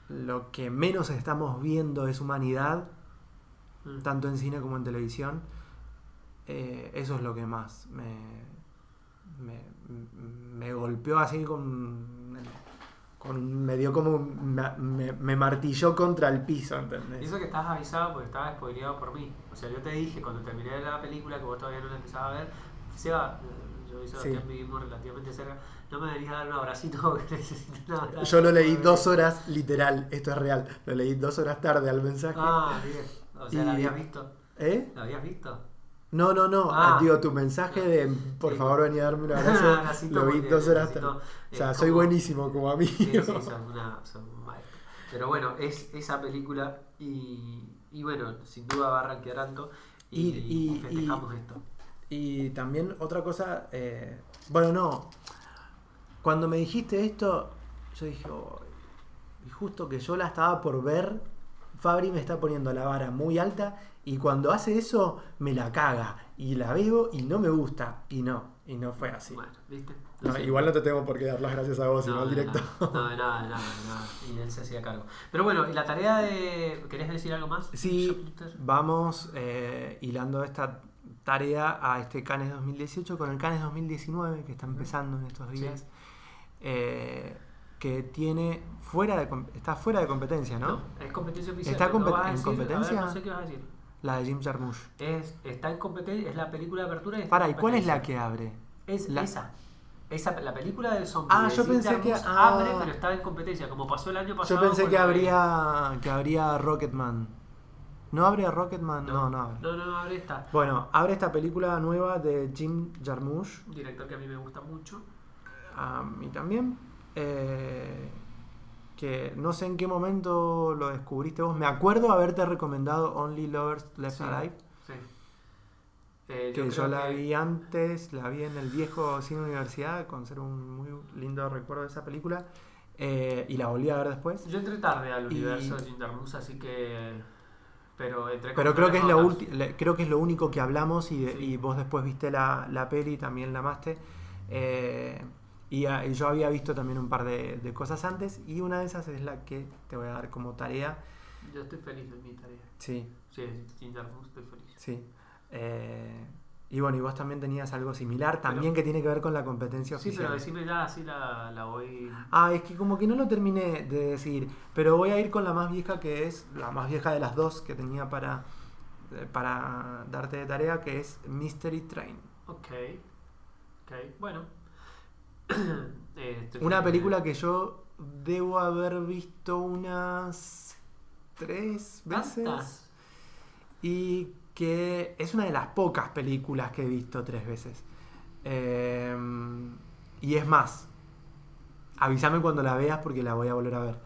lo que menos estamos viendo es humanidad,
Mm.
tanto en cine como en televisión. eh, eso es lo que más me, me, me golpeó así con, con- me dio como me, me- martilló contra el piso,
Y
¿entendés?
eso que estabas avisado porque estaba spoileado por mí. O sea, yo te dije cuando terminé la película que vos todavía no la empezabas a ver, Seba, eh, y Sebastián
Sí.
vivimos relativamente cerca, no me deberías dar un abracito [LAUGHS] porque necesito un abrazo.
Yo lo leí dos horas, literal, esto es real, lo leí dos horas tarde al mensaje.
Ah, bien. O sea, ¿la
Y-
habías visto?
¿Eh?
¿La habías visto?
No, no, no.
Ah.
Digo, tu mensaje de por
Sí.
favor venir a darme un [LAUGHS] abrazo. Lo vi dos horas tarde. O
eh,
sea, soy buenísimo como amigo.
Sí, sí, son una, son. Pero bueno, es esa película y, y bueno, sin duda va a rankear alto Y-
y- y
festejamos esto.
Y también otra cosa, eh, bueno, no. Cuando me dijiste esto, yo dije, "Oh", y justo que yo la estaba por ver, Fabri me está poniendo la vara muy alta y cuando hace eso me la caga y la veo y no me gusta y no, y no fue así.
Bueno, ¿viste?
No, igual no te tengo por qué dar las gracias a vos, sino al
de
directo.
nada, No, de nada, de nada, de nada. Y él se hacía cargo. Pero bueno, y la tarea de. ¿Querés decir algo más?
Sí, vamos eh, hilando esta tarea a este Canes 2018 con el Canes 2019 que está empezando en estos
Sí.
días, eh, que tiene fuera de está fuera de competencia, ¿no?
No, es competencia oficial.
¿Está
no
en
decir- a ver,
competencia?
no sé qué vas a decir.
La de Jim Jarmusch.
Es, está en competencia, es la película de apertura. y
Para, ¿y cuál es la que abre?
Es
La-
esa. Esa, la película del zombie.
Ah,
de
yo
Jim
pensé que-
Jarmusch
ah.
abre, pero está en competencia, como pasó el año
Yo
pasado.
pensé
con
que habría que habría Rocketman. ¿No abre Rocketman? No, no, abre.
No, no, no, abre esta.
Bueno, abre esta película nueva de Jim Jarmusch.
Un director que a mí me gusta mucho.
A mí también. Eh, que no sé en qué momento lo descubriste vos. Me acuerdo haberte recomendado Only Lovers Left
Sí.
Alive.
Sí. Eh,
Que yo, la
que-
vi antes, la vi en el viejo cine universidad, conservo un muy lindo recuerdo de esa película. eh, y la volví a ver después.
Yo entré tarde al
Y-
universo de Jim Jarmusch, así que. Pero entré con
Pero creo que, es ulti- le- creo que es lo único que hablamos y,
Sí.
y vos después viste la, la peli y también la amaste. Eh, y, a- y yo había visto también un par de, de cosas antes y una de esas es la que te voy a dar como tarea.
Yo estoy feliz de mi tarea.
Sí,
Sí, Jarmusch, estoy feliz.
sí. Eh, y bueno, y vos también tenías algo similar, también que tiene que ver con la competencia
Sí,
oficial.
pero decime ya, así la, la voy.
Ah, es que como que no lo terminé de decir, pero voy a ir con la más vieja que es, la más vieja de las dos que tenía para, eh, para darte de tarea, que es Mystery Train.
Ok. Ok, bueno. [COUGHS] Eh,
Una película que yo debo haber visto unas tres veces.
¿Tantas?
Y que es una de las pocas películas que he visto tres veces. Eh, y es más, avísame cuando la veas porque la voy a volver a ver.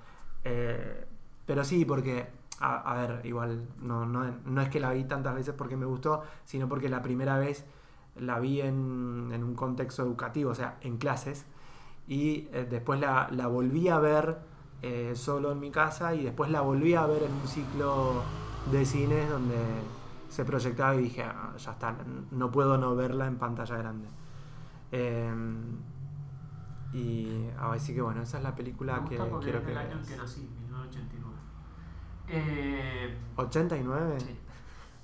Eh, pero sí, porque, a, ver, igual, no, no, no es que la vi tantas veces porque me gustó, sino porque la primera vez la vi en, en un contexto educativo, o sea, en clases. Y eh, después la, la volví a ver solo en mi casa y después la volví a ver en un ciclo de cines donde se proyectaba y dije, "Ah, ya está, no puedo no verla en pantalla grande. Eh, y así que bueno, esa es la película
Me
que
porque
quiero
es
que
del año en que nací, 1989. Eh,
¿89?
sí.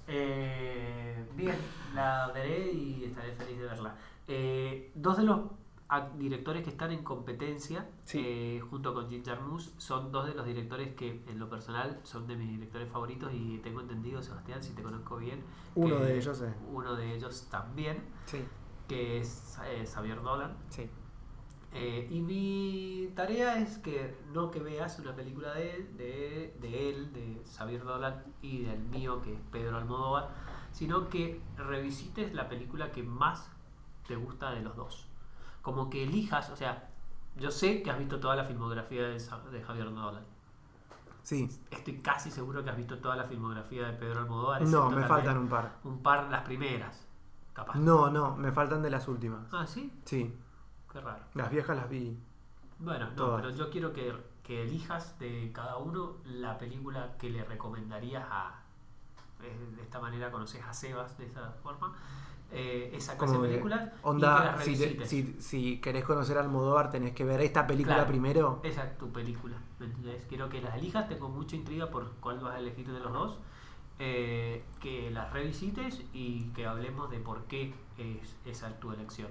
Eh, bien, la veré y estaré feliz de verla. Eh, dos de los ac- directores que están en competencia,
Sí.
eh, junto con Jim Jarmusch, son dos de los directores que en lo personal son de mis directores favoritos y tengo entendido, Sebastián, si te conozco bien,
Uno de ellos, eh.
uno de ellos también,
Sí,
que es eh, Xavier Dolan.
sí.
Eh, y mi tarea es que no que veas una película de él, de, de él, de Xavier Dolan y del mío, que es Pedro Almodóvar, sino que revisites la película que más te gusta de los dos. Como que elijas, o sea, yo sé que has visto toda la filmografía de, de Javier Nolan.
Sí.
Estoy casi seguro que has visto toda la filmografía de Pedro Almodóvar.
No, me faltan un par.
un par las primeras, capaz.
No, no, me faltan de las últimas.
Ah, sí,
Sí,
qué raro.
las viejas las vi.
Bueno, no,
Todas.
pero yo quiero que, que elijas de cada uno la película que le recomendarías a. eh, De esta manera conoces a Sebas de esa forma. Eh, esa clase
Como
de
que,
películas y que
onda,
las
si, te- si, si querés conocer a Almodóvar tenés que ver esta película
Claro.
primero.
Esa es tu película. Quiero que las elijas, tengo mucha intriga por cuál vas a elegir de los dos. eh, que las revisites y que hablemos de por qué es esa tu elección.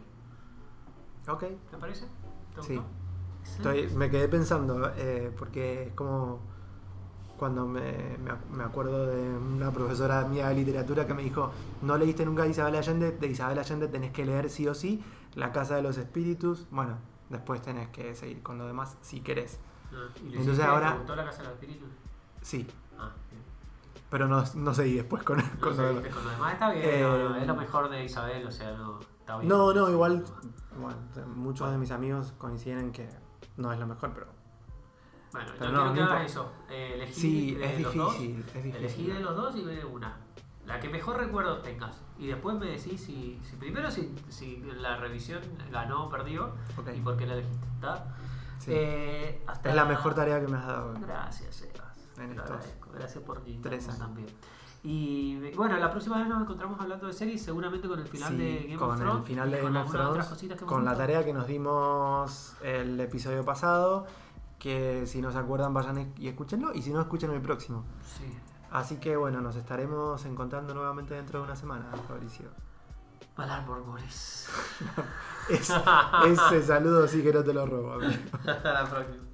Ok,
¿Te parece? ¿Te
Sí. Estoy, me quedé pensando, eh, porque es como cuando me, me ac- me acuerdo de una profesora mía de literatura que me dijo, no leíste nunca de Isabel Allende, de Isabel Allende tenés que leer sí o sí La Casa de los Espíritus, bueno, después tenés que seguir con lo demás si querés.
Ah, ¿y le
Entonces ahora-
¿Te gustó la Casa de los Espíritus?
Sí,
Ah, bien.
pero no, no seguí después con,
No
con lo demás.
con lo demás está bien,
Eh,
no, es lo mejor de Isabel, o sea, no, está bien.
No, no, igual,
no.
bueno, muchos de mis amigos coinciden en que no es lo mejor, pero
Bueno,
Pero
yo
no,
quiero
no
que hagas
importa.
eso. Eh, elegí
sí,
de
es
los dos,
difícil, es
Elegí
difícil.
de los dos y ve una. La que mejor recuerdo tengas. Y después me decís si, si primero si, si la revisión ganó o perdió y por qué la elegiste. ¿está?
sí.
Eh, hasta
es la mejor tarea que me has dado.
Gracias, Sebas.
En estos.
Gracias por
tres años.
también. Y bueno, la próxima vez nos encontramos hablando de series, seguramente con el final
Sí,
de Game
con
of Thrones.
el final de
con
Game of Thrones, con la tarea que nos dimos el episodio pasado, que si no se acuerdan vayan y escúchenlo, y si no escuchen el próximo.
Sí.
Así que bueno, nos estaremos encontrando nuevamente dentro de una semana, Fabricio.
Valar Morgores. [LAUGHS]
Es- ese saludo sí que no te lo robo. [LAUGHS]
Hasta la próxima.